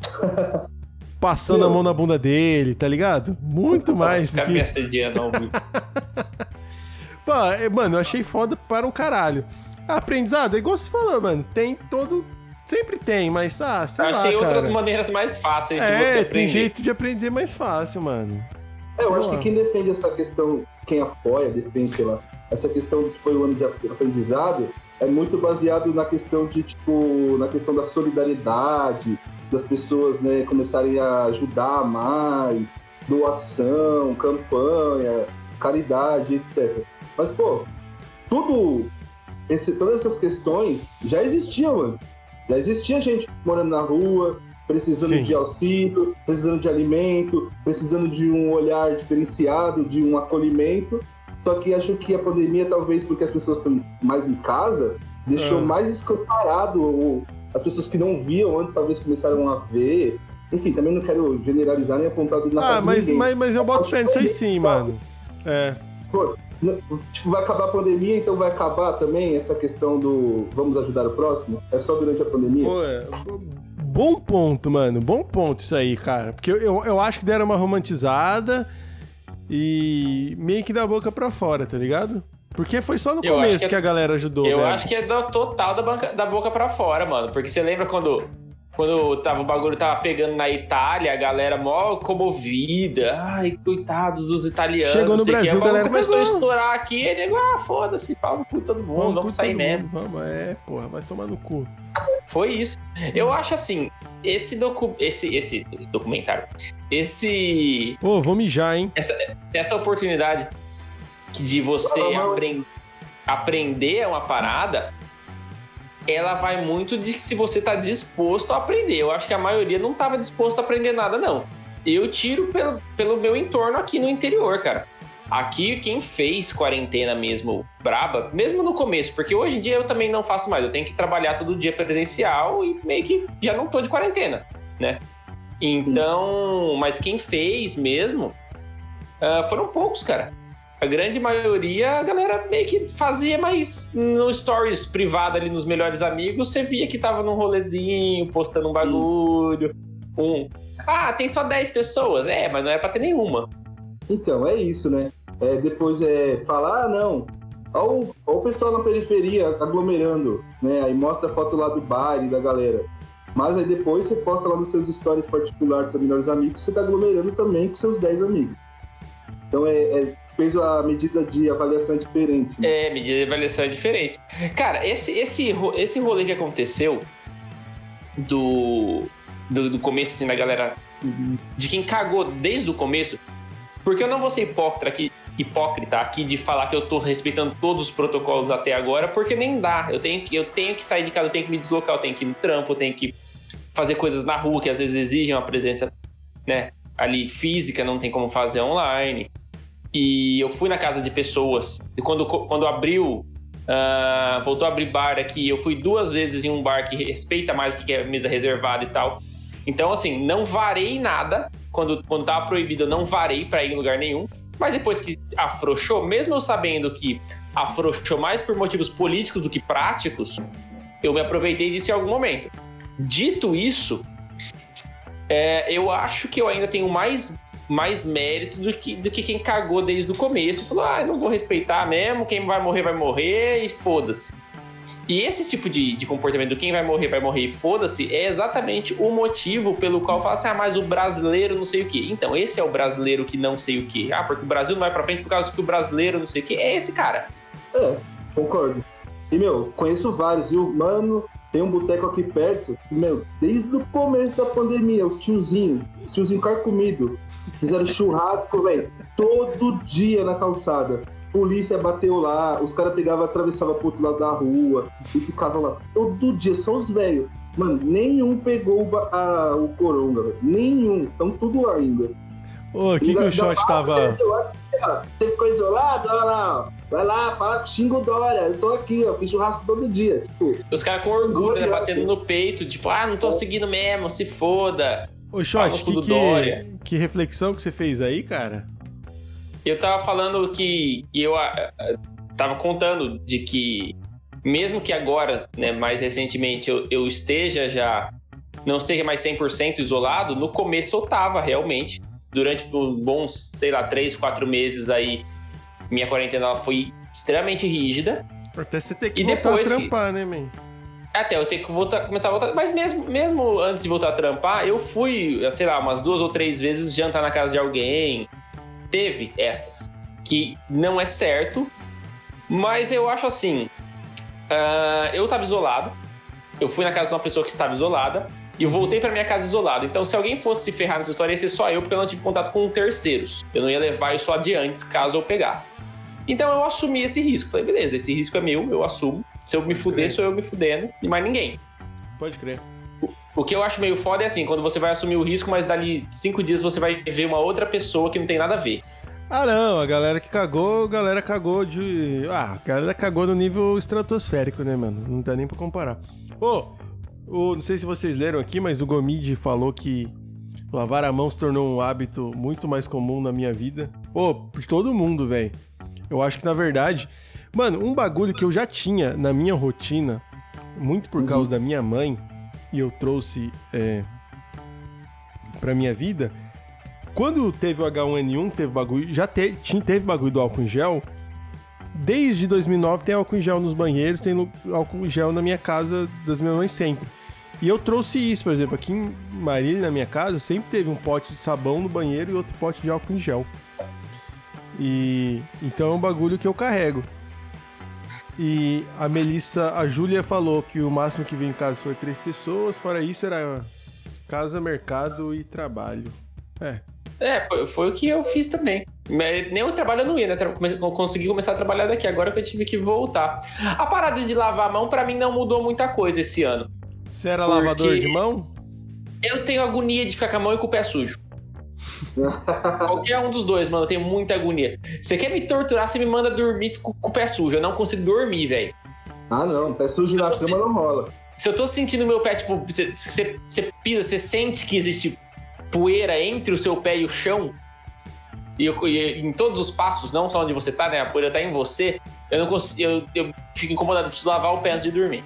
*laughs* Passando a mão na bunda dele, tá ligado? Muito mais do Ficar me que. assediando ao vivo. *laughs* Pô, é, mano, eu achei foda para um caralho. Aprendizado, é igual você falou, mano. Tem todo. Sempre tem, mas, ah, sei Acho lá, que tem cara. outras maneiras mais fáceis de você É, aprender. tem jeito de aprender mais fácil, mano. É, eu acho que quem defende essa questão, quem apoia, defende, sei lá, essa questão que foi o ano de aprendizado, é muito baseado na questão de, tipo, na questão da solidariedade, das pessoas, né, começarem a ajudar mais, doação, campanha, caridade, etc. Mas, pô, tudo, esse, todas essas questões já existiam, mano. Já existia gente morando na rua, precisando Sim. de auxílio, precisando de alimento, precisando de um olhar diferenciado, de um acolhimento. Só que acho que a pandemia, talvez porque as pessoas estão mais em casa, deixou Ah. mais escancarado. As pessoas que não viam antes, talvez começaram a ver. Enfim, também não quero generalizar nem apontar o dedo na cara Ah, mas, mas, mas eu boto fé nisso aí sim, mano. É. Pô, Tipo, vai acabar a pandemia, então vai acabar também essa questão do vamos ajudar o próximo? É só durante a pandemia? Pô, é, bom ponto, mano. Bom ponto isso aí, cara. Porque eu, eu, eu acho que deram uma romantizada e meio que da boca pra fora, tá ligado? Porque foi só no Eu começo que, que é- a galera ajudou, Eu né? acho que é do total da, banca- da boca pra fora, mano. Porque você lembra quando, quando tava, o bagulho tava pegando na Itália, a galera mó comovida. Ai, coitados dos italianos. Chegou no. Brasil, O bagulho galera começou a pegou. estourar aqui, e nego, ah, foda-se, pau no cu todo mundo, vamos, com sair mesmo. mundo, Vamos, é, porra, vai tomar no cu. Foi isso. Eu acho assim, esse, docu esse, esse documentário, esse Ô, vou mijar, hein? essa oportunidade de você apren- aprender uma parada, ela vai muito de se você tá disposto a aprender. Eu acho que a maioria não tava disposto a aprender nada, não. Eu tiro pelo, pelo meu entorno aqui no interior, cara. Aqui, quem fez quarentena mesmo braba, mesmo no começo, porque hoje em dia eu também não faço mais, eu tenho que trabalhar todo dia presencial e meio que já não tô de quarentena, né? Então, mas quem fez mesmo ah, foram poucos, cara. A grande maioria, a galera meio que fazia, mas no stories privado ali nos melhores amigos, você via que tava num rolezinho, postando um bagulho. Um. Ah, tem só 10 pessoas. É, mas não é pra ter nenhuma. Então, é isso, né? É, depois é falar, ah, não. Olha o, pessoal na periferia aglomerando, né? Aí mostra a foto lá do bar e da galera. Mas aí depois você posta lá nos seus stories particulares dos seus melhores amigos, você tá aglomerando também com seus 10 amigos. Então é, é fez a medida de avaliação diferente. né? É, medida de avaliação é diferente. Cara, esse, esse, esse rolê que aconteceu do, do, do começo, assim, da galera. De quem cagou desde o começo. Porque eu não vou ser hipócrita aqui, hipócrita aqui de falar que eu tô respeitando todos os protocolos até agora, porque nem dá. Eu tenho, que- eu tenho que sair de casa, eu tenho que me deslocar, eu tenho que ir no trampo, eu tenho que fazer coisas na rua que às vezes exigem uma presença, né, ali física, não tem como fazer online. E eu fui na casa de pessoas. E quando, quando abriu, ah, voltou a abrir bar aqui, eu fui duas vezes em um bar que respeita mais o que é mesa reservada e tal. Então, assim, não varei nada. Quando, quando tava proibido, eu não varei pra ir em lugar nenhum. Mas depois que afrouxou, mesmo eu sabendo que afrouxou mais por motivos políticos do que práticos, eu me aproveitei disso em algum momento. Dito isso, é, eu acho que eu ainda tenho mais, mais mérito do que, do que quem cagou desde o começo falou: ah, não vou respeitar mesmo, quem vai morrer, vai morrer e foda-se. E esse tipo de, de comportamento do quem vai morrer, vai morrer e foda-se é exatamente o motivo pelo qual fala assim: ah, mas o brasileiro não sei o quê. Então, esse é o brasileiro que não sei o quê. Ah, porque o Brasil não vai pra frente por causa que o brasileiro não sei o quê. É esse cara. É, concordo. E, meu, conheço vários, viu? Mano, tem um boteco aqui perto, meu, desde o começo da pandemia, os tiozinhos, os tiozinhos carcomidos, fizeram churrasco, velho, todo dia na calçada. Polícia bateu lá, os caras pegavam, atravessavam pro outro lado da rua e ficavam lá todo dia, só os velhos. Mano, nenhum pegou o, a- o coronga, velho. Nenhum. Estão tudo lá ainda. Ô, o que, que o shot tava. Você ficou isolado? Olha lá, ó. Vai lá, fala com Xingo Dória. Eu tô aqui, ó. Fiz churrasco todo dia. Tipo, Os caras com orgulho, né, batendo no peito, tipo, ah, não tô seguindo mesmo, se foda. Ô, shot, que, que, que reflexão que você fez aí, cara? Eu tava falando que, que eu ah, tava contando de que, mesmo que agora, né, mais recentemente, eu, eu esteja já, não esteja mais 100% isolado, no começo eu tava realmente. Durante um bons, sei lá, três, quatro meses aí, minha quarentena ela foi extremamente rígida. Até você ter que E voltar a depois que- trampar, né, man? Até eu ter que voltar, começar a voltar. Mas mesmo, mesmo antes de voltar a trampar, eu fui, sei lá, umas duas ou três vezes jantar na casa de alguém. Teve essas. Que não é certo. Mas eu acho assim. ah, eu tava isolado. Eu fui na casa de uma pessoa que estava isolada. E voltei pra minha casa isolado. Então, se alguém fosse se ferrar nessa história, ia ser só eu, porque eu não tive contato com terceiros. Eu não ia levar isso adiante caso eu pegasse. Então eu assumi esse risco. Falei, beleza, esse risco é meu, eu assumo. Se eu me fuder, sou eu me fudendo e mais ninguém. Pode crer. O que eu acho meio foda é assim, quando você vai assumir o risco, mas dali cinco dias você vai ver uma outra pessoa que não tem nada a ver. Ah, não, a galera que cagou, a galera cagou de. Ah, a galera cagou no nível estratosférico, né, mano? Não dá nem pra comparar. Ô, ô, não sei se vocês leram aqui, mas o Gomide falou que lavar a mão se tornou um hábito muito mais comum na minha vida. Ô, de todo mundo, velho. Eu acho que, na verdade, mano, um bagulho que eu já tinha na minha rotina, muito por causa da minha mãe, e eu trouxe é, pra minha vida, quando teve o H1N1, teve bagulho, já te, tinha, teve bagulho do álcool em gel, desde 2009 tem álcool em gel nos banheiros, tem álcool em gel na minha casa das minhas mães sempre. E eu trouxe isso, por exemplo, aqui em Marília, na minha casa, sempre teve um pote de sabão no banheiro e outro pote de álcool em gel. E então é um bagulho que eu carrego. E a Melissa, a Júlia falou que o máximo que veio em casa foi três pessoas, fora isso era casa, mercado e trabalho. É. É, foi, foi o que eu fiz também. Nem o trabalho eu não ia, né? Consegui começar a trabalhar daqui, agora que eu tive que voltar. A parada de lavar a mão, pra mim, não mudou muita coisa esse ano. Você era Porque- lavador de mão? Eu tenho agonia de ficar com a mão e com o pé sujo. Qualquer um dos dois, mano, eu tenho muita agonia. Você quer me torturar, você me manda dormir com, com o pé sujo. Eu não consigo dormir, velho. Ah, não, pé sujo na Se cama não rola. Se eu tô sentindo meu pé, tipo, você, pisa, você sente que existe poeira entre o seu pé e o chão, e, eu- e em todos os passos, não só onde você tá, né? A poeira tá em você, eu não consigo. Eu, eu fico incomodado, eu preciso lavar o pé antes de dormir.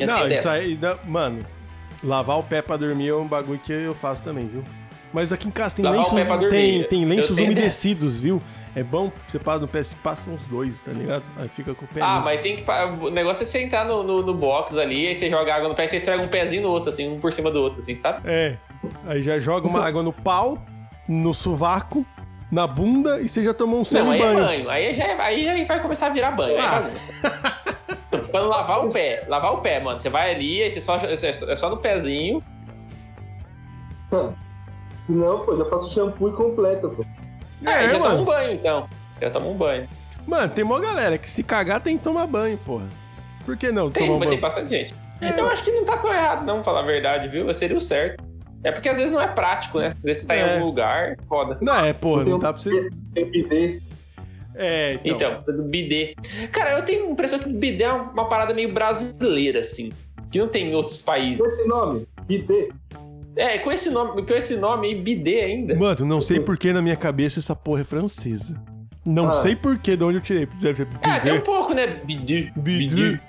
Eu não, isso dessa. aí, não, mano, lavar o pé pra dormir é um bagulho que eu faço também, viu? Mas aqui em casa tem Lavar lenços, tem, tem lenços tenho umedecidos, viu? É bom, você passa no pé, você passa uns dois, tá ligado? Aí fica com o pé Ah, mas tem que. O negócio é você entrar no, no, no box ali, aí você joga água no pé e você estraga um pezinho no outro, assim, um por cima do outro, assim, sabe? É, aí já joga uma água no pau, no sovaco, na bunda e você já tomou um Não, semi aí banho. é banho. Aí já, é- aí já vai começar a virar banho. Aí Ah. é bagunça. Quando lavar o pé, lavar o pé, mano. Você vai ali, aí você só, é só no pezinho. Não, pô, já passo shampoo e completa, pô. aí É, já toma um mano. banho, então. Já toma um banho. Mano, tem uma galera que se cagar tem que tomar banho, porra. Por que não Tem, tomar mas tem banho? bastante gente. É. Eu acho que não tá tão errado, não, falar a verdade, viu? Seria o certo. É porque às vezes não é prático, né? Às vezes você tá É. em algum lugar, foda. Não, é, porra, não um- dá pra você... Tem bidê. É, então. Então, bidê. Cara, eu tenho a impressão que o bidê é uma parada meio brasileira, assim. Que não tem em outros países. esse nome, bidê. É, com esse nome, com esse nome aí, bidê ainda. Mano, não sei por que na minha cabeça essa porra é francesa. Não Ah. sei por que de onde eu tirei. Deve ser É, tem um bidê. pouco, né? Bidu. Bidu. Bidu.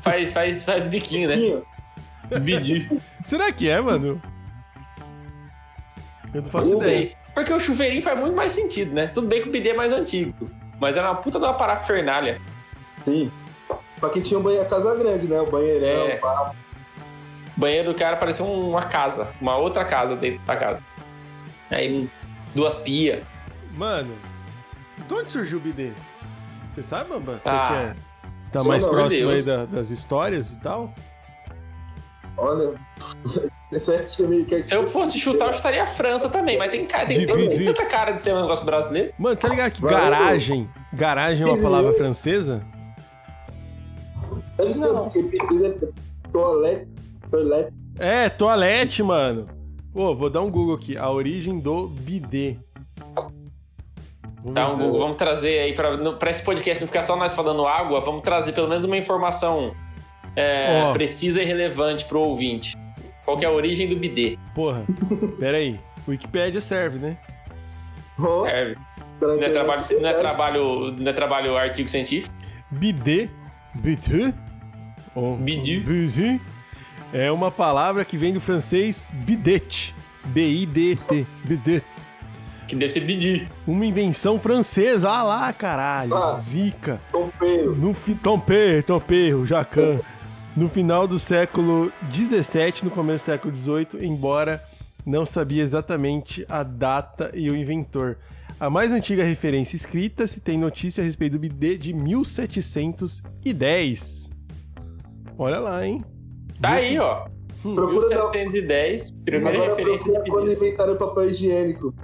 Faz, faz, faz biquinho, né? Bidu. Será que é, mano? Eu não faço Não ideia. sei. Porque o chuveirinho faz muito mais sentido, né? Tudo bem que o bidê é mais antigo. Mas era uma puta de uma parafernália. Sim. Pra quem tinha um banheiro, a casa grande, né? O banheirão, É. pá. O banheiro do cara parecia uma casa. Uma outra casa dentro da casa. Aí, duas pias. Mano, de onde surgiu o bidê? Você sabe, Bamba? Você Ah. que é, tá mais próximo aí da- das histórias e tal? Olha. *laughs* Se eu fosse chutar, eu chutaria a França também. Mas tem, cara, tem, De tem, tem tanta cara de ser um negócio brasileiro. Mano, tá ligado que garagem... Garagem é uma palavra francesa? Ser Não. porque bidê é toalete. Toalete. É, toalete, mano. Pô, vou dar um Google aqui. A origem do bidê. Vamos ver um Google, vamos trazer aí pra, no- pra esse podcast não ficar só nós falando água, vamos trazer pelo menos uma informação é, Ó. precisa e relevante pro ouvinte. Qual que é a origem do bidê? Porra, pera aí. Wikipédia serve, né? Ó, Serve. Não é, trabalho, não, é trabalho, não é trabalho artigo científico? Bidê, bidê, ou Bidu. bidu, é uma palavra que vem do francês bidet, B-I-D-T, bidet. Que deve ser bidê. Uma invenção francesa, ah lá, caralho, Ah. zica. Tompeiro. No fi... Tomperro, Tomperro, Jacan. No final do século XVII, no começo do século XVIII, embora não sabia exatamente a data e o inventor. A mais antiga referência escrita se tem notícia a respeito do bidê de 1710. Olha lá, hein? Tá aí, ó. Procura não. 1710, primeira Agora referência de procura quando inventaram o papel higiênico.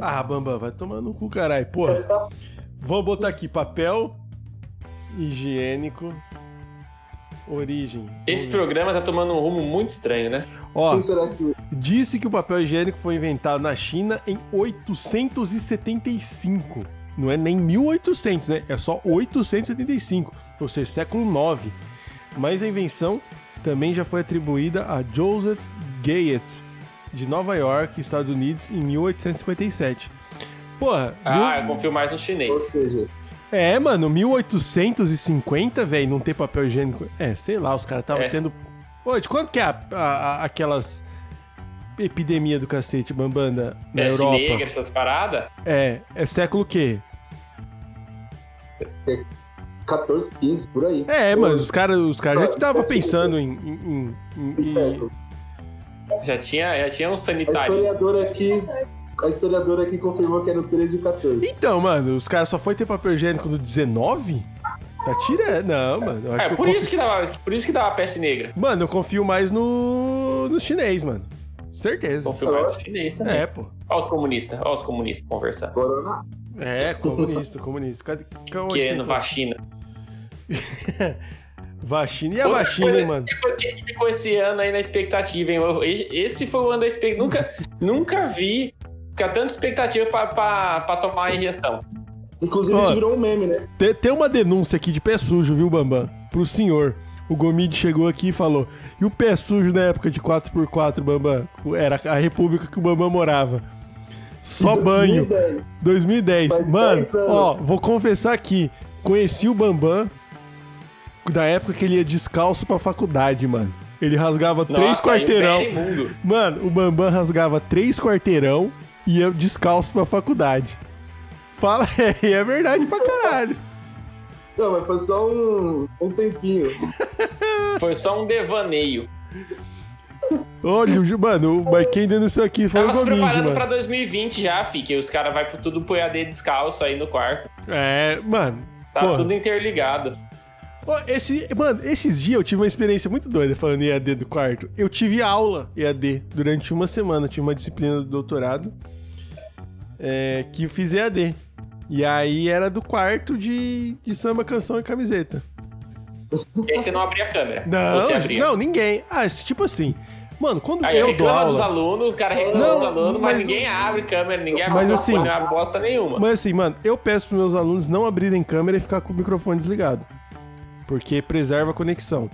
Ah, Bambam, vai tomar no cu, caralho. Porra. Vamos botar aqui papel higiênico. Origem. Esse ver. programa tá tomando um rumo muito estranho, né? Ó, que... Disse que o papel higiênico foi inventado na China em 875. Não é nem 1800, né? É só 875, ou seja, século 9. Mas a invenção também já foi atribuída a Joseph Gayet, de Nova York, Estados Unidos, em 1857. Porra, Ah, mil- eu confio mais no chinês. seja, é, mano, 1850, velho, não ter papel higiênico. É, sei lá, os caras estavam É. tendo. Ô, de quanto que é a- a- a- aquelas epidemia do cacete, Bambanda, na Peste Europa? negra, essas paradas. É, é século o quê? 14, 15, por aí. É, Pô, mas os caras os cara já estavam pensando em. em- em- em- século. Já tinha, já tinha um A sanitário. historiadora aqui, a historiadora aqui confirmou que era no 13 e 14. Então, mano, os caras só foi ter papel higiênico no 19? Tá tirando. Não, mano. Eu acho É, que eu por confio... isso que dava, por isso que dava peste negra. Mano, eu confio mais no. no chinês, mano. Certeza. Confio mais no chinês também. É, pô. Olha os comunistas, olha os comunistas conversando. Corona. É, comunista, comunista. Cadê? No vacina. *laughs* Vacina. E a Outra vacina, coisa- hein, mano? Depois que a gente ficou esse ano aí na expectativa, hein? Esse foi o ano da expectativa. Nunca, nunca vi ficar tanta expectativa pra, pra, pra tomar a injeção. Inclusive, Ó. isso virou um meme, né? Tem, tem uma denúncia aqui de pé sujo, viu, Bambam? Pro senhor. O Gomide chegou aqui e falou: e o pé sujo na época de 4x4, Bambam? Era a república que o Bambam morava. Só banho. 2010. 2010. Faz Mano, 10 anos. ó, vou confessar aqui. Conheci o Bambam da época que ele ia descalço pra faculdade, mano. Ele rasgava três Nossa, aí o quarteirão. Mano, o Bambam rasgava três quarteirão e ia descalço pra faculdade. Fala, *laughs* é, e é verdade pra caralho. Não, mas foi só um, um tempinho. Foi só um devaneio. Olha, mano, o- mas quem denunciou aqui foi Tava o preparando mano. pra 2020 já, fi, que os caras vão tudo pro EAD descalço aí no quarto. É, mano. Tá porra. tudo interligado. Esse, mano, esses dias eu tive uma experiência muito doida falando EAD do quarto. Eu tive aula EAD durante uma semana. Tive uma disciplina do doutorado é, que eu fiz EAD. E aí era do quarto de, de samba, canção e camiseta. E aí você não abria a câmera. Não, não, ninguém. Ah, tipo assim. Mano, quando Aí eu dou reclama dos aula. alunos, o cara reclama Não, dos alunos, mas, mas- ninguém abre câmera, ninguém abre Mas microfone, assim- não abre bosta nenhuma. Mas assim, mano, eu peço pros meus alunos não abrirem câmera e ficar com o microfone desligado. Porque preserva a conexão.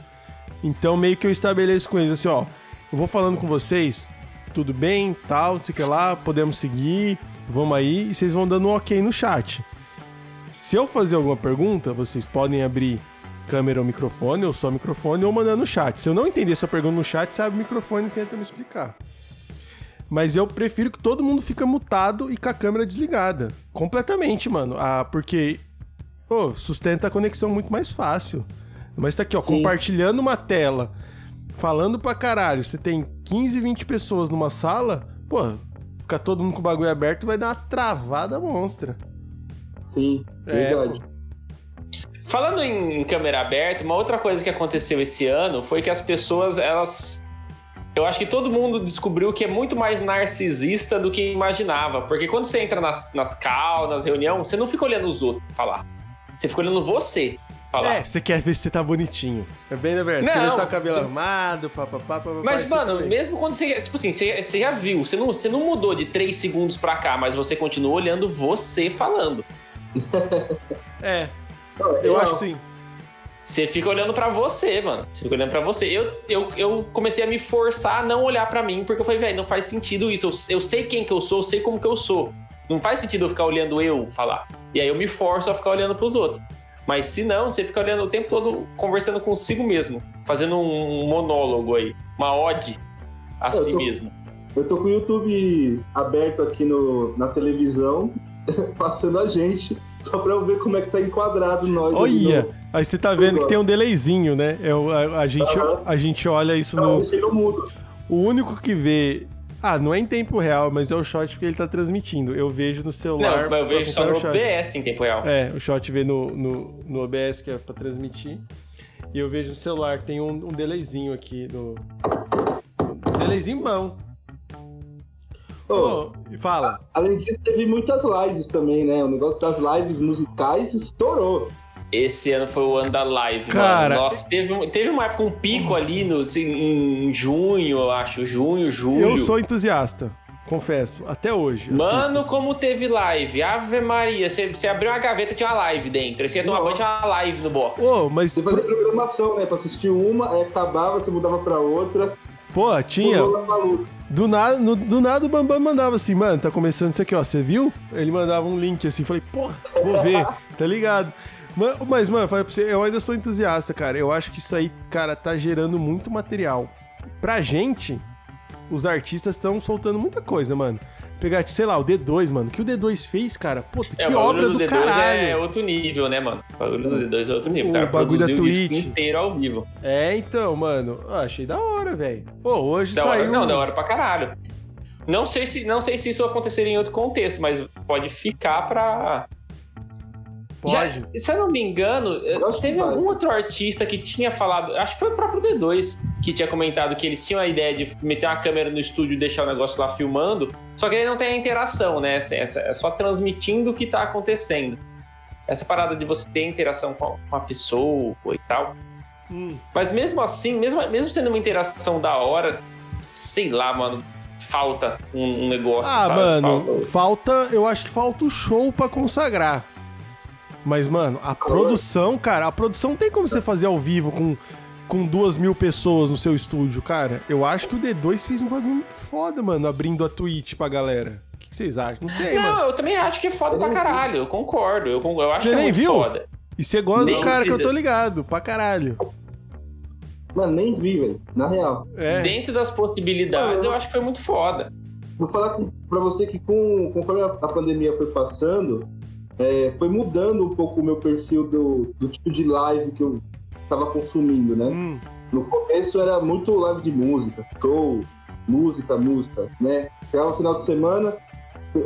Então, meio que eu estabeleço com eles assim, ó. Eu vou falando com vocês, tudo bem, tal, não sei o que lá, podemos seguir, vamos aí, e vocês vão dando um ok no chat. Se eu fazer alguma pergunta, vocês podem abrir câmera ou microfone, ou só microfone, ou mandar no chat. Se eu não entender sua pergunta no chat, abre o microfone e tenta me explicar. Mas eu prefiro que todo mundo fica mutado e com a câmera desligada. Completamente, mano. Ah, porque pô, sustenta a conexão muito mais fácil. Mas tá aqui, ó, Sim. compartilhando uma tela, falando pra caralho. Você tem 15, 20 pessoas numa sala, pô, ficar todo mundo com o bagulho aberto vai dar uma travada monstra. Sim, É, verdade. Falando em câmera aberta, uma outra coisa que aconteceu esse ano foi que as pessoas, elas. Eu acho que todo mundo descobriu que é muito mais narcisista do que imaginava. Porque quando você entra nas, nas cal, nas reuniões, você não fica olhando os outros falar. Você fica olhando você falar. É, você quer ver se você tá bonitinho. É bem verdade. Você quer ver se tá com o cabelo arrumado, papapá, papapá. Mas, mano, mesmo quando você. Tipo assim, você, você já viu, você não, você não mudou de 3 segundos pra cá, mas você continua olhando você falando. É, *laughs* Não, eu não, acho que sim. Você fica olhando pra você, mano. Você fica olhando pra você. Eu, eu, eu comecei a me forçar a não olhar pra mim, porque eu falei, velho, não faz sentido isso. Eu, eu sei quem que eu sou, eu sei como que eu sou. Não faz sentido eu ficar olhando eu falar. E aí eu me forço a ficar olhando pros outros. Mas se não, você fica olhando o tempo todo conversando consigo mesmo, fazendo um monólogo aí, uma ode a Eu si tô- mesmo. Eu tô com o YouTube aberto aqui no, na televisão, *laughs* passando a gente, só pra eu ver como é que tá enquadrado nós. Olha, aí você tá vendo que tem um delayzinho, né? É, o- a, a gente, Aham. a gente olha isso No... Não, no. deixei no mudo. O único que vê. Ah, não é em tempo real, mas é o shot porque ele tá transmitindo. Eu vejo no celular. Não, eu vejo só no shot. OBS em tempo real. É, o shot vê no, no, no OBS, que é pra transmitir. E eu vejo no celular, tem um, um delayzinho aqui no. Um delayzinho bom. E fala. Além disso, teve muitas lives também, né? O negócio das lives musicais estourou. Esse ano foi o ano da live, Cara, mano. Nossa, teve, um- teve uma época, um pico ali no, assim, em junho, eu acho. Junho, julho. Eu sou entusiasta, confesso, até hoje. Mano, assisto. como teve live. Ave Maria, você, você abriu uma gaveta tinha uma live dentro. Você ia tomar banho tinha uma live no box. Ô, mas. Você fazia programação, né? Pra assistir uma, aí acabava, você mudava pra outra. Pô, tinha. Pulou. Do nada, no- do nada o Bambam mandava assim, mano, tá começando isso aqui, ó, você viu? Ele mandava um link assim, falei, porra, vou ver, tá ligado? Ma- Mas, mano, eu você, eu ainda sou entusiasta, cara. Eu acho que isso aí, cara, tá gerando muito material. Pra gente, os artistas estão soltando muita coisa, mano. Pegar, sei lá, o D2, mano. O que o D2 fez, cara? Puta, É, que o obra do, D2 caralho. é outro nível, né, mano? O bagulho do D2 é outro nível. O O cara bagulho da o Twitch. inteiro ao vivo. É, então, mano. ah, achei da hora, velho. Pô, hoje Da hora, saiu. não, da hora pra caralho. Não sei, se, não sei se isso aconteceria em outro contexto, mas pode ficar pra. Pode. Já, se eu não me engano, que teve vai. algum outro artista que tinha falado. Acho que foi o próprio D2 que tinha comentado que eles tinham a ideia de meter uma câmera no estúdio e deixar o negócio lá filmando. Só que ele não tem a interação, né? É só transmitindo o que tá acontecendo. Essa parada de você ter interação com a, com a pessoa e tal. Hum. Mas mesmo assim, mesmo, mesmo sendo uma interação da hora, sei lá, mano, falta um, um negócio, Ah, sabe? mano, Falta- falta. Eu acho que falta o show pra consagrar. Mas, mano, a produção, cara, a produção não tem como você fazer ao vivo com, com duas mil pessoas no seu estúdio, cara. Eu acho que o D2 fez um bagulho muito foda, mano, abrindo a Twitch pra galera. O que, que vocês acham? Não sei, mano. Não, eu também acho que é foda pra caralho, eu concordo. Eu, eu acho Você que é nem muito viu? foda. E você gosta do Nem cara que eu tô vida. ligado, pra caralho. Mano, nem vi, velho. Na real. É. Dentro das possibilidades, eu acho que foi muito foda. Vou falar com- pra você que com, conforme a, a pandemia foi passando, é, foi mudando um pouco o meu perfil do, do tipo de live que eu tava consumindo, né? Hum, No começo era muito live de música, show, música, música, né? Chegava no final de semana,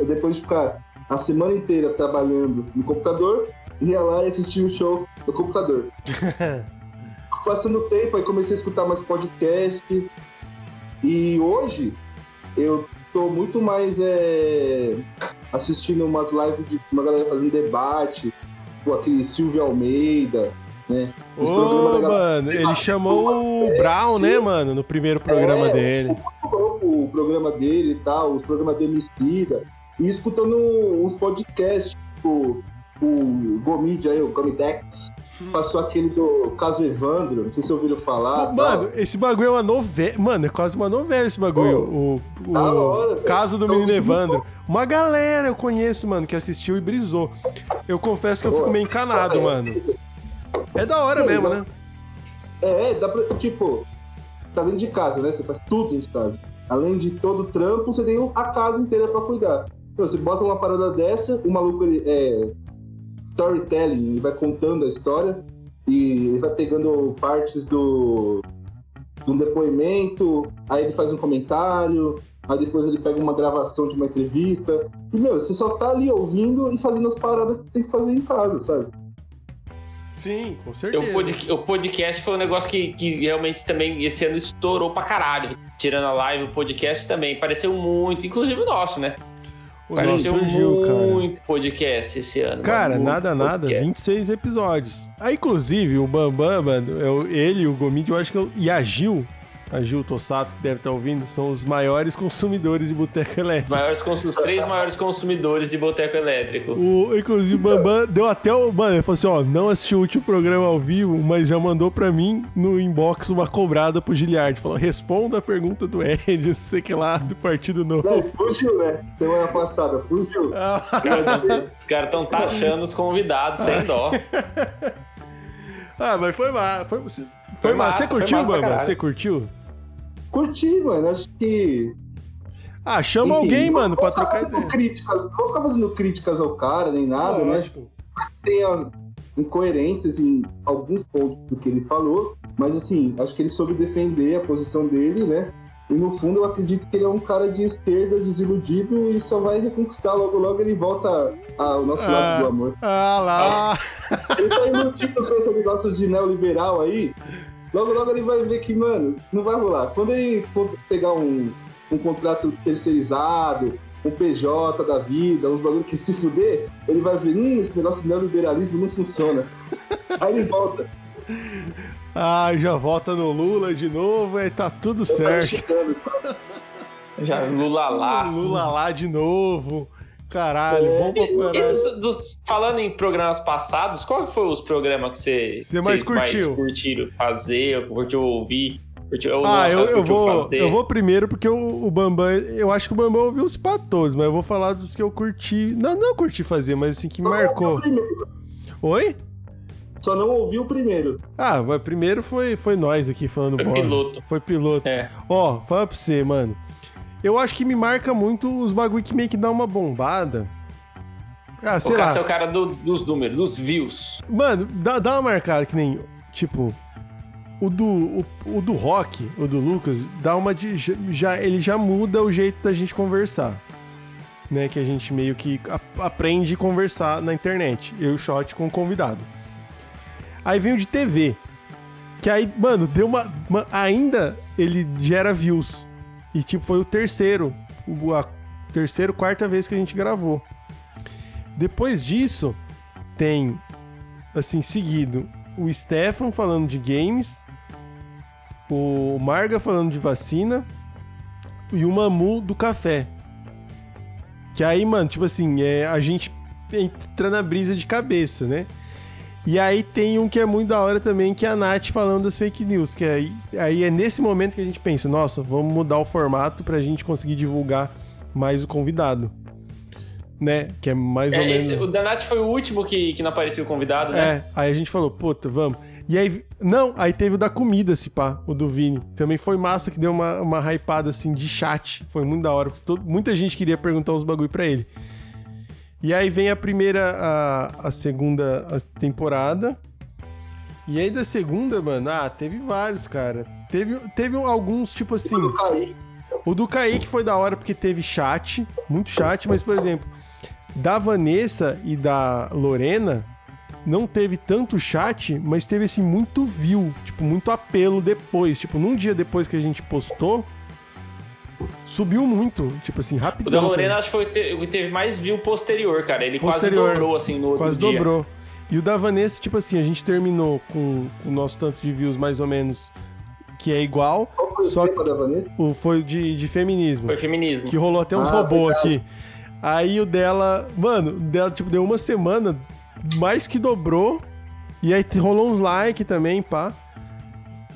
depois de ficar a semana inteira trabalhando no computador, ia lá e assistia o show no computador. *laughs* Passando o tempo, aí comecei a escutar mais podcast. E hoje eu tô muito mais é, assistindo umas lives de uma galera fazendo debate, tipo aquele Silvio Almeida, né? Os Ô, galera- mano, ele chamou o Brown, né, mano, no primeiro programa É, dele. o, o programa dele e tal, os programas de Emicida, e escutando uns podcasts, tipo o Gomid aí, o Gomidex, passou aquele do caso Evandro, não sei se ouviram falar. Pô, Mano, esse bagulho é uma novela. Mano, é quase uma novela esse bagulho. o o da hora, velho. caso do Então, menino Evandro. Uma galera eu conheço, mano, que assistiu e brisou. Eu confesso que eu fico meio encanado, mano. É da hora mesmo, né? É, dá pra, tipo, tá dentro de casa, né? Você faz tudo dentro de casa. Além de todo o trampo, você tem a casa inteira pra cuidar. Então, você bota uma parada dessa, o maluco, ele é storytelling, ele vai contando a história e ele vai pegando partes do, de um depoimento, aí ele faz um comentário, aí depois ele pega uma gravação de uma entrevista. E, meu, você só tá ali ouvindo e fazendo as paradas que tem que fazer em casa, sabe? Sim, com O, certeza. pod- o podcast foi um negócio que, que realmente também esse ano estourou pra caralho. Tirando a live, o podcast também. Pareceu muito, inclusive o nosso, né? Pareceu surgiu, cara. muito podcast esse ano. Cara, nada, nada, podcast. 26 episódios. Ah, inclusive, o Bambam, mano, eu- ele, o Gomid, eu acho que eu, e a Gil, a Gil Tossato, que deve estar ouvindo, são os maiores consumidores de boteca elétrica. Maiores cons- os três maiores consumidores de boteco elétrico. O, inclusive, o Bambam deu até o. Mano, ele falou assim: ó, não assistiu o último programa ao vivo, mas já mandou pra mim no inbox uma cobrada pro Giliard. Falou: responda a pergunta do Ed, *laughs* não sei o que lá, do Partido Não, Novo. fugiu, né? Semana passada, fugiu. Ah, Os caras estão taxando os convidados sem dó. *laughs* ah, mas foi massa. Foi, foi, Foi massa. Você curtiu, caralho. Você curtiu? Curti, mano. Acho que. Ah, chama Enfim, alguém, mano, pra trocar ideia. Críticas, não vou ficar fazendo críticas ao cara, nem nada, né? Lógico. Tem ah, incoerências em alguns pontos do que ele falou, mas assim, acho que ele soube defender a posição dele, né? E no fundo eu acredito que ele é um cara de esquerda desiludido e só vai reconquistar. Logo, logo ele volta ao nosso Ah. lado do amor. Ah lá. Ele tá iludido com esse negócio de neoliberal aí. Logo, logo ele vai ver que, mano, não vai rolar. Quando ele for pegar um, um contrato terceirizado, um PJ da vida, uns bagulho que se fuder, ele vai ver, hum, esse negócio de neoliberalismo não funciona. Aí ele volta. Ah, já volta no Lula de novo, aí tá tudo Tá certo. chegando. *laughs* Já Lula lá. Lula lá de novo. Caralho, É. vamos pra E caralho. dos- dos- falando em programas passados, qual foi os programas que você, Você mais curtiu? curtiram fazer, curtiu ouvir? Ah, eu, eu, vou, fazer. eu vou primeiro porque o, o Bambam, eu acho que o Bambam ouviu os pra todos, mas eu vou falar dos que eu curti. Não, não curti fazer, mas assim, que Só marcou. Oi? Só não ouvi o primeiro. Ah, mas primeiro foi, foi nós aqui falando Foi bola. piloto. Foi piloto. É. Ó, fala pra você, mano. Eu acho que me marca muito os bagulho que meio que dá uma bombada. Ah, sei o lá. É o cara do- dos números, dos views. Mano, dá, dá uma marcada que nem, tipo, o do, o, o do Rock, o do Lucas, dá uma de, já ele já muda o jeito da gente conversar. Né, que a gente meio que aprende a conversar na internet. Eu e o Shot com o convidado. Aí vem o de TV. Que aí, mano, deu uma, uma- Ainda ele gera views. E tipo, foi o terceiro. A terceira, quarta vez que a gente gravou. Depois disso, tem, assim, seguido, o Stefan falando de games, o Marga falando de vacina e o Mamu do café. Que aí, mano, tipo assim, é, a gente entra na brisa de cabeça, né? E aí tem um que é muito da hora também, que é a Nath falando das fake news, que aí, aí é nesse momento que a gente pensa, nossa, vamos mudar o formato pra gente conseguir divulgar mais o convidado. Né? Que é mais ou É, menos... esse- o Danati foi o último que, que não apareceu convidado, né? É, aí a gente falou, puta, vamos. E aí, não, aí teve o da comida, se pá, o do Vini. Também foi massa que deu uma, uma hypada assim de chat. Foi muito da hora. todo- muita gente queria perguntar uns bagulho pra ele. E aí vem a primeira, a, a segunda temporada. E aí da segunda, mano, ah, teve vários, cara. Teve, teve alguns, tipo assim. O do Kaique foi da hora porque teve chat, muito chat, mas, por exemplo, da Vanessa e da Lorena, não teve tanto chat, mas teve, assim, muito view, tipo, muito apelo depois. Tipo, num dia depois que a gente postou, subiu muito, tipo assim, O rapidão. da Lorena também. acho que foi o que teve mais view posterior, cara. Ele Posterior. quase dobrou, assim, no outro Quase dia. dobrou. E o da Vanessa, tipo assim, a gente terminou com o nosso tanto de views mais ou menos que é igual, Qual foi Só o tema da Vanessa? o foi de, de feminismo. Foi feminismo. Que rolou até uns Ah, robôs verdade. aqui. Aí o dela, mano, o dela, tipo, deu uma semana, mais que dobrou. E aí rolou uns like também, pá.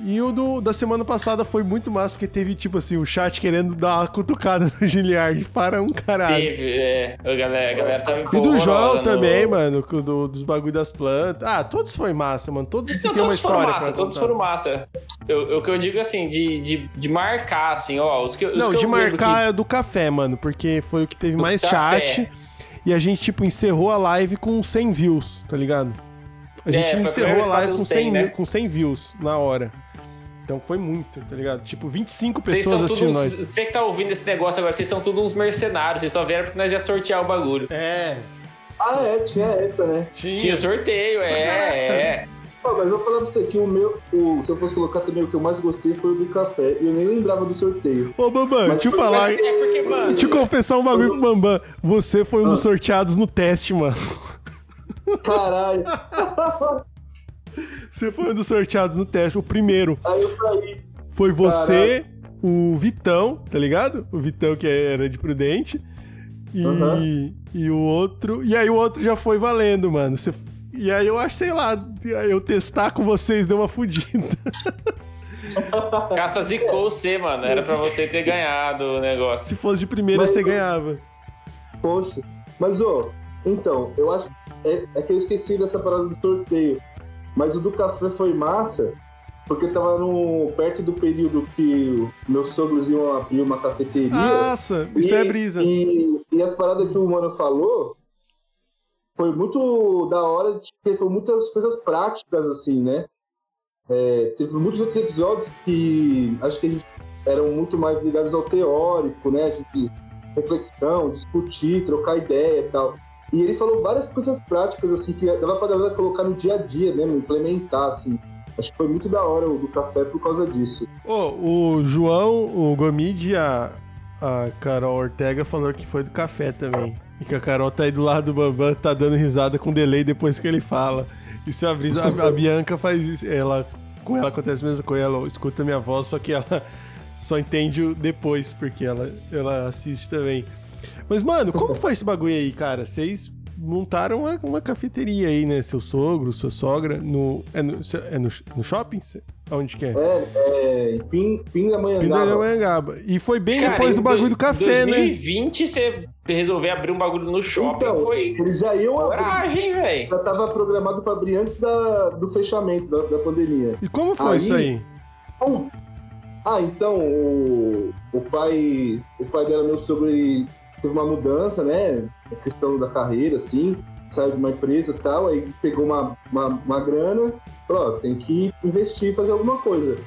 E o do, da semana passada foi muito massa, porque teve, tipo assim, o chat querendo dar uma cutucada no *laughs* Giliard para um caralho. Teve, é. A galera, a galera tava E do no- também, mano, do, dos bagulho das plantas. Ah, todos foi massa, mano. Todos Não, tem uma todos foram história. massa, todos foram massa. Eu- eu- O que eu digo assim, de, de, de marcar, assim, ó, os que, os Não, que de marcar é do café, mano, porque foi o que teve Do mais café. chat. E a gente, tipo, encerrou a live com 100 views, tá ligado? A É, gente a encerrou a live com que 100, bateu 100, mil- né? com 100 views na hora. Então foi muito, tá ligado? Tipo, 25 Vocês pessoas são assistindo todos. nós. Você que tá ouvindo esse negócio agora, vocês são todos uns mercenários. Vocês só vieram porque nós ia sortear o bagulho. É, Ah, é, tinha essa, né? tinha. Tinha sorteio, é, é. Pô, mas eu vou falar pra você que o meu, o, se eu fosse colocar também o que eu mais gostei foi o do café. E eu nem lembrava do sorteio. Ô, Bambam, Mas deixa eu falar. É porque, mano. Deixa eu confessar um bagulho pro Bambam. Você foi um dos Ah. sorteados no teste, mano. Caralho. *laughs* Você foi um dos sorteados no teste, o primeiro. Aí eu saí. Foi você, o Vitão, tá ligado? O Vitão que era de Prudente. E, Aham. e o outro. E aí o outro já foi valendo, mano. Você- e aí eu acho, sei lá, eu testar com vocês deu uma fudida. *laughs* Casta zicou você, mano. Era pra você ter ganhado o negócio. Se fosse de primeira, Mas- você ganhava. Poxa. Mas, ô, então, eu acho. É, é que eu esqueci dessa parada do sorteio. Mas o do café foi massa, porque tava no, perto do período que meus sogros iam abrir uma cafeteria. Nossa, isso E- é brisa. E, e as paradas que o mano falou foi muito da hora, ter foi muitas coisas práticas, assim, né? É, teve muitos outros episódios que acho que a gente eram muito mais ligados ao teórico, né? A gente, reflexão, discutir, trocar ideia e tal. E ele falou várias coisas práticas, assim, que dava pra galera colocar no dia a dia mesmo, implementar, assim. Acho que foi muito da hora o do café por causa disso. Ô, o João, o Gomide e a, a Carol Ortega falou que foi do café também. E que a Carol tá aí do lado do Bambam, tá dando risada com delay depois que ele fala. Isso é a brisa. A, a Bianca faz isso. Ela, com ela acontece a mesma coisa. Ela escuta minha voz, só que ela *laughs* só entende depois, porque ela, ela assiste também. Mas, mano, como *laughs* foi esse bagulho aí, cara? Vocês montaram uma, uma cafeteria aí, né? Seu sogro, sua sogra, no. É no, é no, no shopping? Onde que é? É, é em Pindamonhangaba. Pindamonhangaba. E foi bem Cara, depois do bagulho do café, 2020, né? Em 2020, você resolver abrir um bagulho no shopping, então, foi... Eles já iam Coragem, velho. Já tava programado pra abrir antes da, do fechamento da, da pandemia. E como foi aí, isso aí? Ah, então, o, o pai o pai dela, meu sogro, ele teve uma mudança, né? A questão da carreira, assim, saiu de uma empresa e tal, aí pegou uma, uma, uma grana, falou, ó, tem que investir, fazer alguma coisa.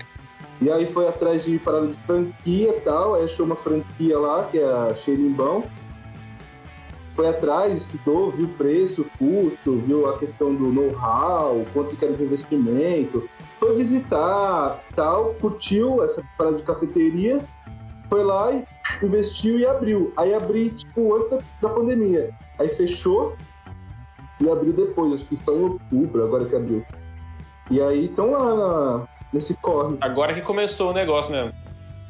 E aí foi atrás de parada de franquia e tal, aí achou uma franquia lá, que é a Xerimbão. Foi atrás, estudou, viu o preço, o custo, viu a questão do know-how, quanto que era de investimento. Foi visitar, tal, curtiu essa parada de cafeteria, foi lá e investiu e abriu. Aí abri, tipo, antes da, da pandemia. Aí fechou e abriu depois, acho que só em outubro, agora que abriu. E aí estão lá na, nesse corre. Agora que começou o negócio mesmo.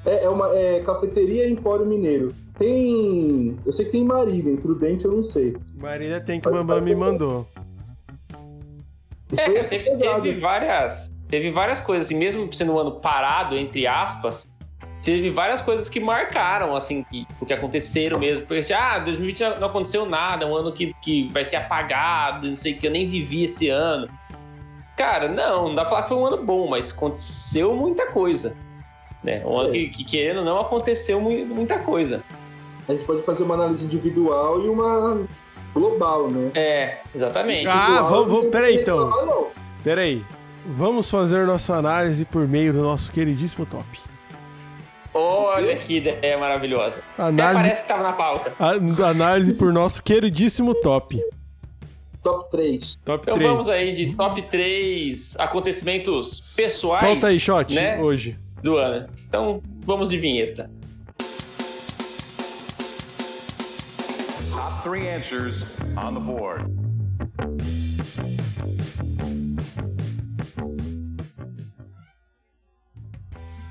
É, é uma é, cafeteria Empório Mineiro. Tem. Eu sei que tem Marília, Prudente eu não sei. Marília tem que o Bambam me mandou. É, teve, teve, várias. Teve várias coisas, assim, mesmo sendo um ano parado, entre aspas, teve várias coisas que marcaram, assim, que, o que aconteceram mesmo. Porque, assim, ah, 2020 não aconteceu nada, é um ano que, que vai ser apagado, não sei o que, eu nem vivi esse ano. Cara, não, não dá pra falar que foi um ano bom, mas aconteceu muita coisa. Né? Um ano é. que, que, querendo não, aconteceu muita coisa. A gente pode fazer uma análise individual e uma global, né? É, exatamente. Ah, vamos, vamos peraí então. Peraí. Vamos fazer nossa análise por meio do nosso queridíssimo top. Olha que ideia maravilhosa. Análise... Até parece que tava na pauta. análise por nosso queridíssimo top. Top 3. Top então 3. vamos aí de top 3 acontecimentos pessoais. Solta aí, shot, né, hoje. Do ano. Então vamos de vinheta. Top 3 answers on the board.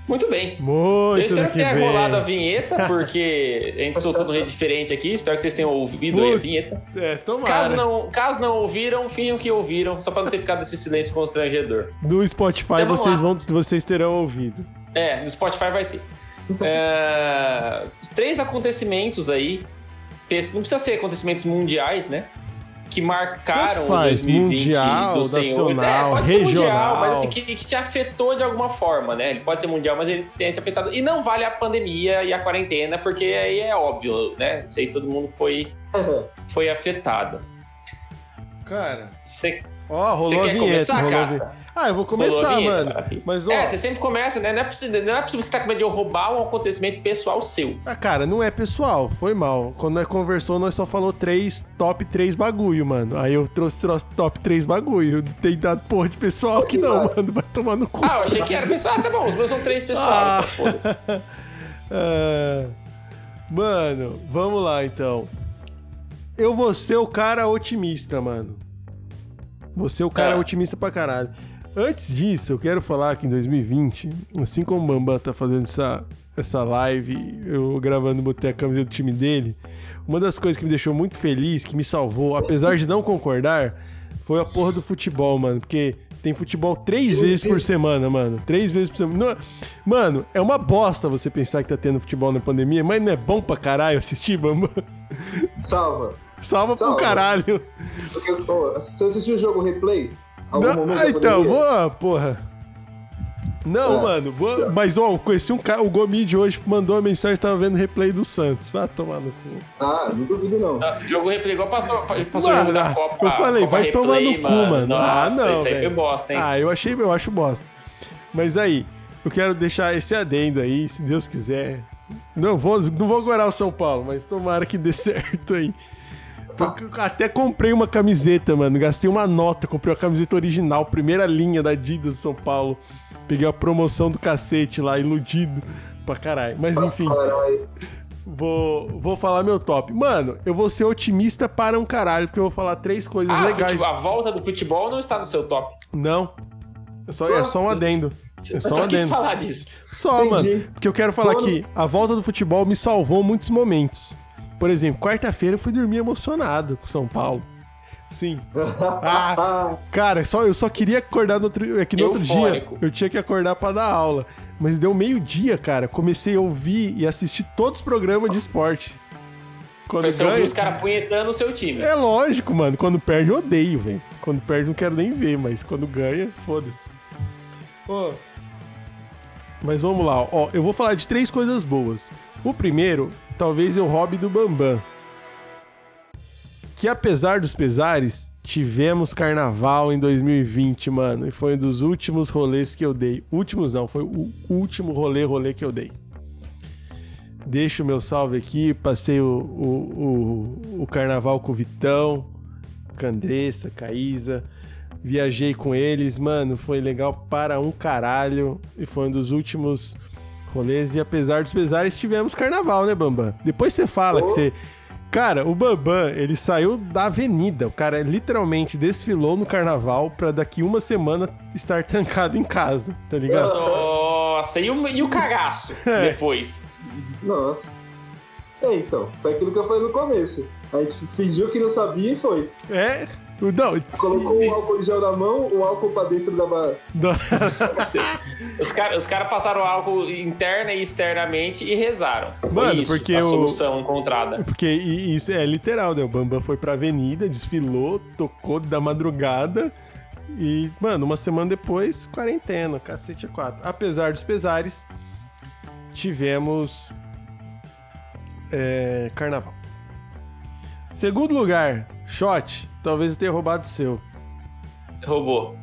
Muito bem. Muito Eu espero que tenha bem. rolado a vinheta, porque a gente soltou no rede diferente aqui. Espero que vocês tenham ouvido a vinheta. É, tomara. Caso não, caso não ouviram, finham que ouviram, só para não ter ficado esse silêncio constrangedor. No Spotify então, vocês, vão, vocês terão ouvido. É, no Spotify vai ter. é, três acontecimentos aí. Não precisa ser acontecimentos mundiais, né? Que marcaram faz, 2020 mundial, do Senhor. É, pode regional. ser mundial, mas assim, que, que, te afetou de alguma forma, né? Ele pode ser mundial, mas ele tem te afetado. E não vale a pandemia e a quarentena, porque aí é óbvio, né? Isso aí todo mundo foi, foi afetado. Cara. Você Ó, oh, rolou a vinheta. Começar, rolou ah, eu vou começar, mano. Mas, ó... É, você sempre começa, né? Não é, possível, não é possível que você tá com medo de roubar um acontecimento pessoal seu. Ah, cara, não é pessoal. Foi mal. Quando nós conversou, nós só falou três, top três bagulho, mano. Aí eu trouxe, trouxe top três bagulho. Não tem dado porra de pessoal aqui não, mano. Vai tomar no cu. Ah, eu achei que era pessoal. Ah, tá bom. Os meus são três pessoal. Ah. Então, ah. *laughs* Mano, vamos lá, então. Eu vou ser o cara otimista, mano. Você é o cara é. otimista pra caralho. Antes disso, eu quero falar que em 2020, assim como o Bambam tá fazendo essa, essa live, eu gravando, botei a camisa do time dele, uma das coisas que me deixou muito feliz, que me salvou, apesar de não concordar, foi a porra do futebol, mano. Porque tem futebol três vezes por semana, mano. Três vezes por semana. Não, mano, é uma bosta você pensar que tá tendo futebol na pandemia, mas não é bom pra caralho assistir, Bambam? Salva. Salva, Salva. pro caralho. Porque, pô, você assistiu o jogo replay? Não, ah, então, vou, porra. Não, é. mano, vou, mas ó, conheci um cara, o Gomide hoje mandou uma mensagem, tava vendo replay do Santos. Vai tomar no cu. Ah, não duvido não. Nossa, jogou replay igual passou, passou mano, o jogo da Copa. Eu falei, Copa vai replay, tomar no mano. cu, mano. Ah, Nossa, ah, não. Isso aí foi bosta, hein? Ah, eu achei, eu acho bosta. Mas aí, eu quero deixar esse adendo aí, se Deus quiser. Não vou, não vou gorar o São Paulo, mas tomara que dê *laughs* certo aí. Até comprei uma camiseta, mano. Gastei uma nota, comprei uma camiseta original, primeira linha da Adidas de São Paulo. Peguei a promoção do cacete lá, iludido pra caralho. Mas enfim. Vou, vou falar meu top. Mano, eu vou ser otimista para um caralho, porque eu vou falar três coisas ah, legais. Futebol, a volta do futebol não está no seu top. Não. É só, é só um adendo. É só, só um adendo. falar disso. Só, Entendi. mano. Porque eu quero falar que a volta do futebol me salvou muitos momentos. Por exemplo, quarta-feira eu fui dormir emocionado com São Paulo. Sim. *laughs* Ah, cara, só, eu só queria acordar no outro, é que no outro dia eu tinha que acordar pra dar aula. Mas deu meio-dia, cara. Comecei a ouvir e assistir todos os programas de esporte. Quando Você ouviu ganha, os caras punhetando o seu time. é lógico, mano. Quando perde, eu odeio, velho. Quando perde, não quero nem ver, mas quando ganha, foda-se. Ó. Mas vamos lá, ó. Eu vou falar de três coisas boas. O primeiro, talvez é o hobby do Bambam. Que apesar dos pesares, tivemos carnaval em 2020, mano. E foi um dos últimos rolês que eu dei. Últimos não, foi o último rolê, rolê que eu dei. Deixo o meu salve aqui. Passei o, o, o, o carnaval com o Vitão, com a Andressa, com a Isa. Viajei com eles, mano. Foi legal para um caralho. E foi um dos últimos rolês. E apesar dos pesares, tivemos carnaval, né, Bambam? Depois você fala que você. Cara, o Bambam, ele saiu da avenida. O cara literalmente desfilou no carnaval pra daqui uma semana estar trancado em casa, tá ligado? Nossa, e o, e o cagaço *laughs* É. depois? Nossa. É, então, foi aquilo que eu falei no começo. A gente fingiu que não sabia e foi. É. Não, Colocou se- o álcool em gel na mão, o álcool pra dentro da. ba- não. *laughs* Os caras os cara passaram álcool interna e externamente e rezaram. Foi Mano, isso, porque a o- solução encontrada. Porque isso é literal, né? O Bambam foi pra avenida, desfilou, tocou da madrugada e, mano, uma semana depois, quarentena, cacete a quatro. Apesar dos pesares, tivemos é, carnaval. Segundo lugar, shot. Talvez eu tenha roubado o seu. Roubou.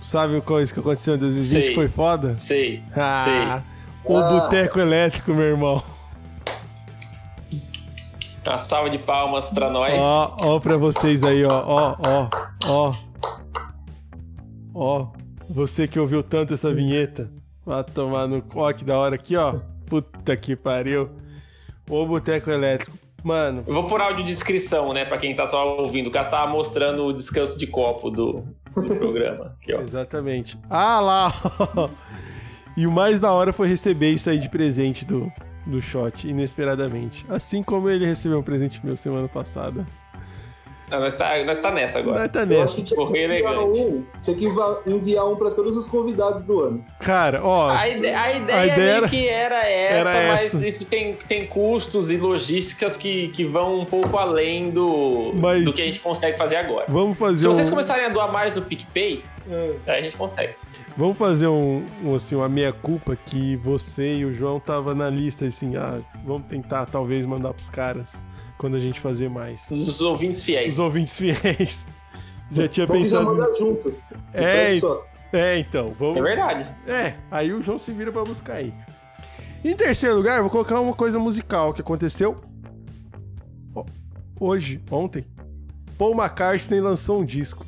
Sabe o coisa que aconteceu em 2020 Sei. foi foda? Sei, *laughs* Ah, sei. o Ah. boteco elétrico, meu irmão. Uma salva de palmas pra nós. Ó, ó pra vocês aí, ó, ó, ó, ó. Ó, você que ouviu tanto essa vinheta, vai tomar no ó que da hora aqui, ó. Puta que pariu. O Boteco Elétrico. Mano, Eu vou por áudio descrição, né? Pra quem tá só ouvindo. O Cássio tava mostrando o descanso de copo do, do *laughs* programa. Aqui, exatamente. Ah lá. E o mais da hora foi receber isso aí de presente do, do shot, inesperadamente. Assim como ele recebeu um presente meu semana passada. Não, nós, tá, nós tá nessa agora. Vai tá Eu nessa. acho que elegante. um, tinha que enviar um pra todos os convidados do ano. Cara, ó. A, ide- a ideia, A ideia meio era- que era essa, era mas essa. isso tem, tem custos e logísticas que, que vão um pouco além do, Mas- do que a gente consegue fazer agora. Vamos fazer Se vocês um... começarem a doar mais no PicPay, aí a gente consegue. Vamos fazer um, um, assim, uma meia-culpa que você e o João tava na lista, assim, ah, vamos tentar talvez mandar pros caras quando a gente fazer mais. Os ouvintes fiéis. Os ouvintes fiéis. *laughs* Já tinha Vamos já pensado. mandar junto. É, Então. É, então, É vamos. verdade. É, aí o João se vira pra buscar aí. Em terceiro lugar, vou colocar uma coisa musical que aconteceu ho- hoje, ontem. Paul McCartney lançou um disco.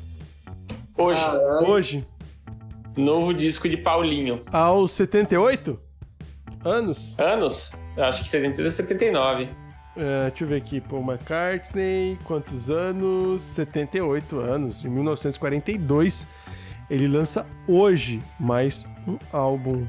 Hoje, Caralho. Hoje, novo disco de Paulinho. aos 78 anos. Anos? Acho que 72 é 79. É, deixa eu ver aqui, Paul McCartney, quantos anos? 78 anos, em 1942. Ele lança hoje mais um álbum.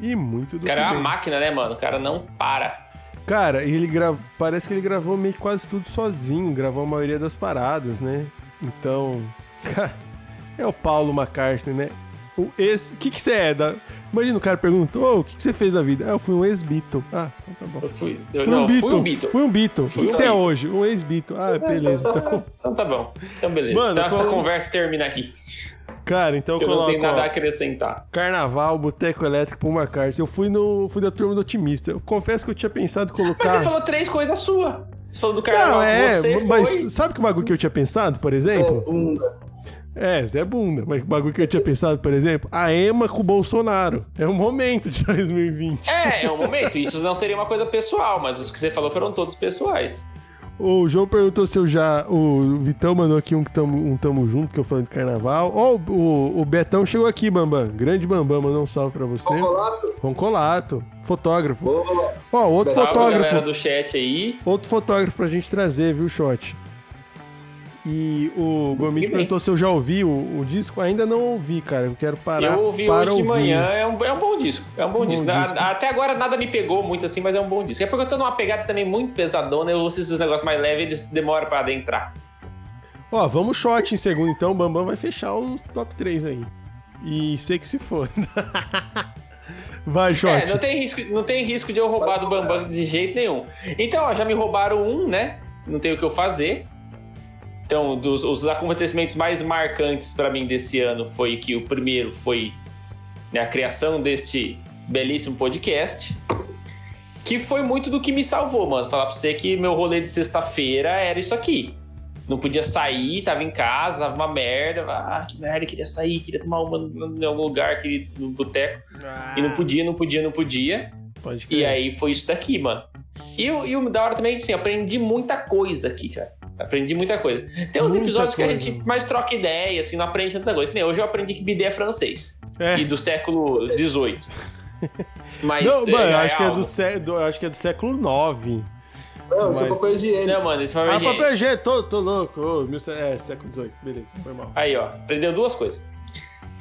E muito do O cara é uma máquina, né, mano? O cara não para. Cara, ele gra... parece que ele gravou meio que quase tudo sozinho, gravou a maioria das paradas, né? Então, *laughs* é o Paulo McCartney, né? O ex... O que que você é? Da... Imagina o cara pergunta, ô, o que que você fez da vida? Ah, eu fui um ex-Beatle. Ah, então tá bom. Eu fui. Eu, Fui não, um Beatle. fui um Beatle. Fui um Beatle. O que que você é hoje? Um ex-Beatle. Ah, beleza. Então, Então tá bom. Então beleza. Mano, então essa como- conversa termina aqui. cara, então eu Que eu não coloco tenho nada a ó, acrescentar. Carnaval, Boteco Elétrico, Paul McCartney. Eu fui, no... fui da turma do Otimista. Eu confesso que eu tinha pensado em Mas colocar... você falou três coisas suas. Você falou do carnaval Não, é, você mas foi... sabe que bagulho que eu tinha pensado, por É, exemplo? bunda. É, Zé Bunda. Mas o bagulho que eu tinha pensado, por exemplo, a Ema com o Bolsonaro. É um momento de *laughs* 2020. É, é um momento. Isso não seria uma coisa pessoal, mas os que você falou foram todos pessoais. O João perguntou se eu já. O Vitão mandou aqui um, que tamo, um tamo junto, que eu falei de carnaval. Ó, o, o, o Betão chegou aqui, Bambam. Grande Bambam, mandou um salve pra você. Colato. Roncolato, fotógrafo. Ó, outro Salve, fotógrafo. do chat aí. Outro fotógrafo pra gente trazer, viu, Shot? E o bem. perguntou se eu já ouvi o, o disco. Ainda não ouvi, cara. Eu quero parar eu ouvi para hoje de ouvir. manhã, é um, é um bom disco. É um bom, Bom disco. A- disco. Até agora nada me pegou muito assim, mas é um bom disco. É porque eu tô numa pegada também muito pesadona, eu ouço esses negócios mais leves, eles demoram pra adentrar. Ó, vamos shot em segundo então. O Bambam vai fechar o top 3 aí. E sei que se for. *laughs* Vai, shot. É, não tem, risco, não tem risco de eu roubar do Bambam de jeito nenhum. Então, ó, já me roubaram um, né? Não tem o que eu fazer. Então, dos os acontecimentos mais marcantes pra mim desse ano foi que o primeiro foi né, a criação deste belíssimo podcast. Que foi muito do que me salvou, mano. Falar pra você que meu rolê de sexta-feira era isso aqui. Não podia sair, tava em casa, tava uma merda. Ah, que merda, queria sair, queria tomar uma em algum lugar, queria ir no boteco. E não podia, não podia, não podia. Pode crer. E aí foi isso daqui, mano. E, o- e o da hora também, assim, eu aprendi muita coisa aqui, cara. Aprendi muita coisa. Tem uns Muita episódios que a coisa. gente mais troca ideia, assim, não aprende tanta coisa. Que nem hoje eu aprendi que bidê é francês. É. E do século XVIII. *laughs* Mas. Não, mano, é, acho, que é do, sé- do- acho que é do século IX. Não, isso é Mas- papel higiênico. Não, mano, esse foi Ah, mais papel higiênico, tô, tô louco. Ô, mil, é, século XVIII, beleza, foi mal. Aí, ó, aprendeu duas coisas.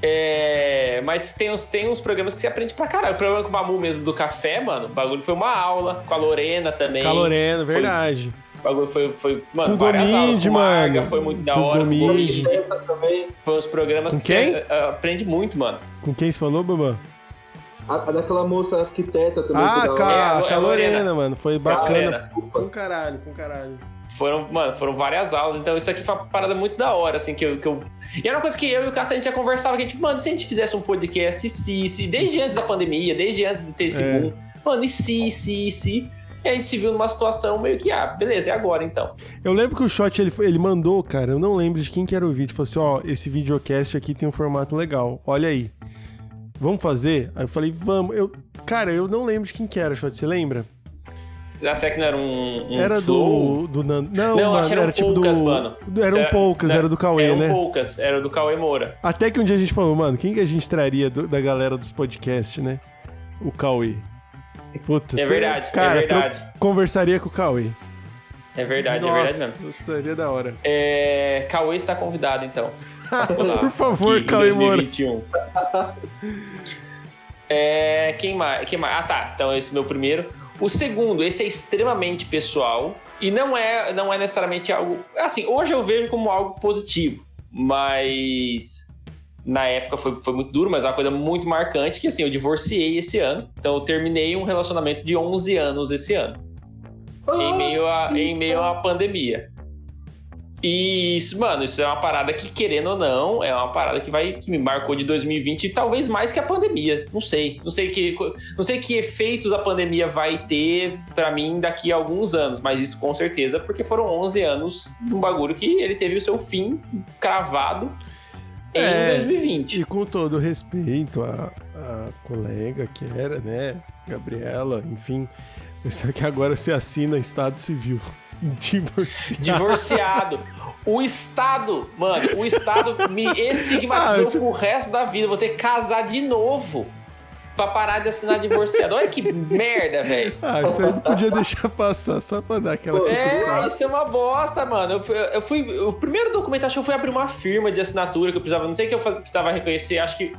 É, mas tem uns, tem uns programas que você aprende pra caralho. O programa com o Mamu mesmo do café, mano, o bagulho foi uma aula. Com a Lorena também. Caloreno, Foi- verdade. O bagulho foi, foi mano, Com várias aulas. Com Marga, mano. Foi muito da Com hora. Gomide. Essa também. Foi uns programas Com que quem? você ah, aprende muito, mano. Com quem você falou, Bambam? A, a daquela moça arquiteta também. Ah, com. É, a, a Lorena. Lorena, mano. Foi bacana. Com caralho, com caralho. Foram, mano, foram várias aulas. Então isso aqui foi uma parada muito da hora, assim, que eu. Que eu... E era uma coisa que eu e o Castro a gente já conversava, que a gente, mano, se a gente fizesse um podcast, e se, se, desde antes da pandemia, desde antes de ter esse É. boom, mano, e se, se, e se. E a gente se viu numa situação meio que, ah, beleza, é agora então. Eu lembro que o Shot ele, ele mandou, cara, eu não lembro de quem que era o vídeo. Falou assim: ó, esse videocast aqui tem um formato legal, olha aí. Vamos fazer? Aí eu falei, vamos. Eu, cara, eu não lembro de quem que era, Shot, você lembra? Sei que não era um. um era flow. do, do Nando. Não, Não, mano, era era um tipo Poucas, do. mano. Era um Era- Poucas, era do Cauê, era né? um poucas, era do Cauê Moura. Até que um dia a gente falou, mano, quem que a gente traria do- da galera dos podcasts, né? O Cauê. Puta, É verdade, é cara, verdade. eu conversaria com o Cauê. É verdade, Nossa, é verdade mesmo. seria da hora. É, Cauê está convidado, então. *laughs* Por favor, aqui Cauê Moura. 2021. *laughs* É, quem mais? Quem mais? Ah, tá. Então esse é o meu primeiro. O segundo, esse é extremamente pessoal e não é, não é necessariamente algo. Assim, hoje eu vejo como algo positivo, mas na época foi, foi muito duro, mas é uma coisa muito marcante que assim, eu divorciei esse ano. Então eu terminei um relacionamento de 11 anos esse ano em meio a, em meio à pandemia. E isso, mano, isso é uma parada que, querendo ou não, é uma parada que vai que me marcou de 2020 e talvez mais que a pandemia. Não sei. Não sei que, não sei que efeitos a pandemia vai ter pra mim daqui a alguns anos, mas isso com certeza, porque foram 11 anos de um bagulho que ele teve o seu fim cravado em É, 2020. E com todo respeito à, à colega que era, né? Gabriela, enfim. Só que agora você assina Estado Civil. *laughs* Divorciado. Divorciado. O Estado, mano, o Estado me *laughs* estigmatizou Ah, pro resto da vida. Vou ter que casar de novo pra parar de assinar divorciado. Olha que merda, velho. Ah, isso aí não podia deixar passar, só pra dar aquela É, cutucada. isso é uma bosta, mano. Eu, fui- eu fui. O primeiro documento, acho que eu fui abrir uma firma de assinatura que eu precisava. Não sei o que eu precisava reconhecer, acho que.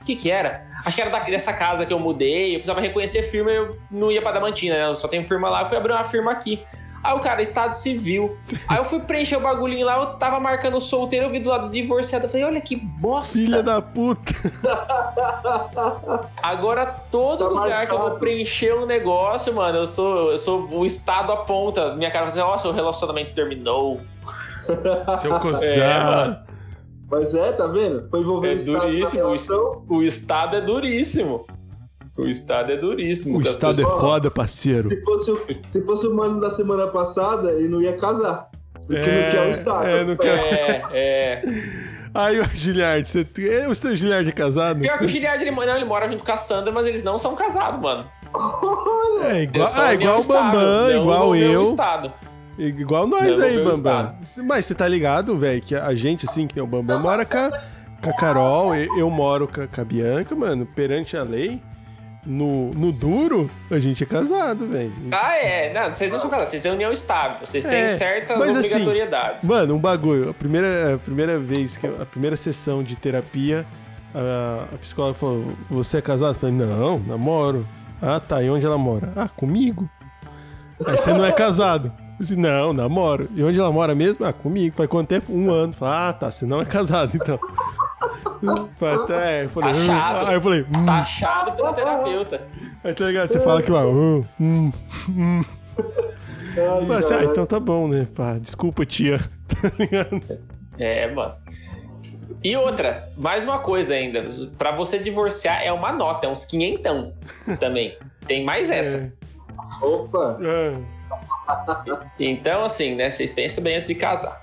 O que que era? Acho que era da- dessa casa que eu mudei. Eu precisava reconhecer firma e eu não ia pra Damantina, né? Eu só tenho firma lá. Eu fui abrir uma firma aqui. Aí o cara, Estado Civil. Aí eu fui preencher o bagulhinho lá, eu tava marcando solteiro, eu vi do lado do divorciado. Eu falei, olha que bosta. Filha da puta. *laughs* Agora todo Tá lugar que eu vou marcado. preencher um negócio, mano, eu sou, eu sou o Estado aponta. Minha cara fala assim, nossa, o relacionamento terminou. *laughs* Seu cozão. É, mano. Mas é, tá vendo? Foi envolver É o Estado duríssimo. O Estado é duríssimo. O Estado é duríssimo. o Estado é foda, parceiro. Se fosse, o, se fosse o mano da semana passada, ele não ia casar. Porque não quer o Estado. é, não quer. É, é. Aí, o Giliard, você. é, O seu Giliard é casado? Pior que o Giliard, ele, não, ele mora junto com a Sandra, mas eles não são casados, mano. É, igual, ah, igual o Bambam, não igual o meu eu. Estado. Igual nós Não, aí, Bambam. Mas você tá ligado, velho, que a gente, assim, que tem o Bambam, mora com a, com a Carol, eu, eu moro com a, com a Bianca, mano, perante a lei, no, no duro, a gente é casado, velho. Ah, é. Não, vocês não são casados, vocês têm união estável. Vocês têm É, certas mas assim, obrigatoriedades. Mano, um bagulho. A primeira, a primeira vez, que eu- a primeira sessão de terapia, a, a psicóloga falou: Você é casado? Eu falei: Não, namoro. Ah, tá. E onde ela mora? Ah, comigo. Aí você não é casado. disse, não, namoro. E onde ela mora mesmo? Ah, comigo. Faz quanto tempo? Um ano. Falei, ah, tá, você não é casado, então. Até, eu falei, hum. Achado. Aí eu falei, hum. Tá achado pelo terapeuta. Aí tá ligado? Você fala que lá, hum, hum, hum. Eu falei assim, ah, então tá bom, né? Pá, desculpa, tia. *laughs* Tá ligado? É, mano. E outra, mais uma coisa ainda. Pra você divorciar é uma nota, é uns quinhentão também. Tem mais essa. Opa! É. Então, assim, né? Vocês pensam bem antes de casar.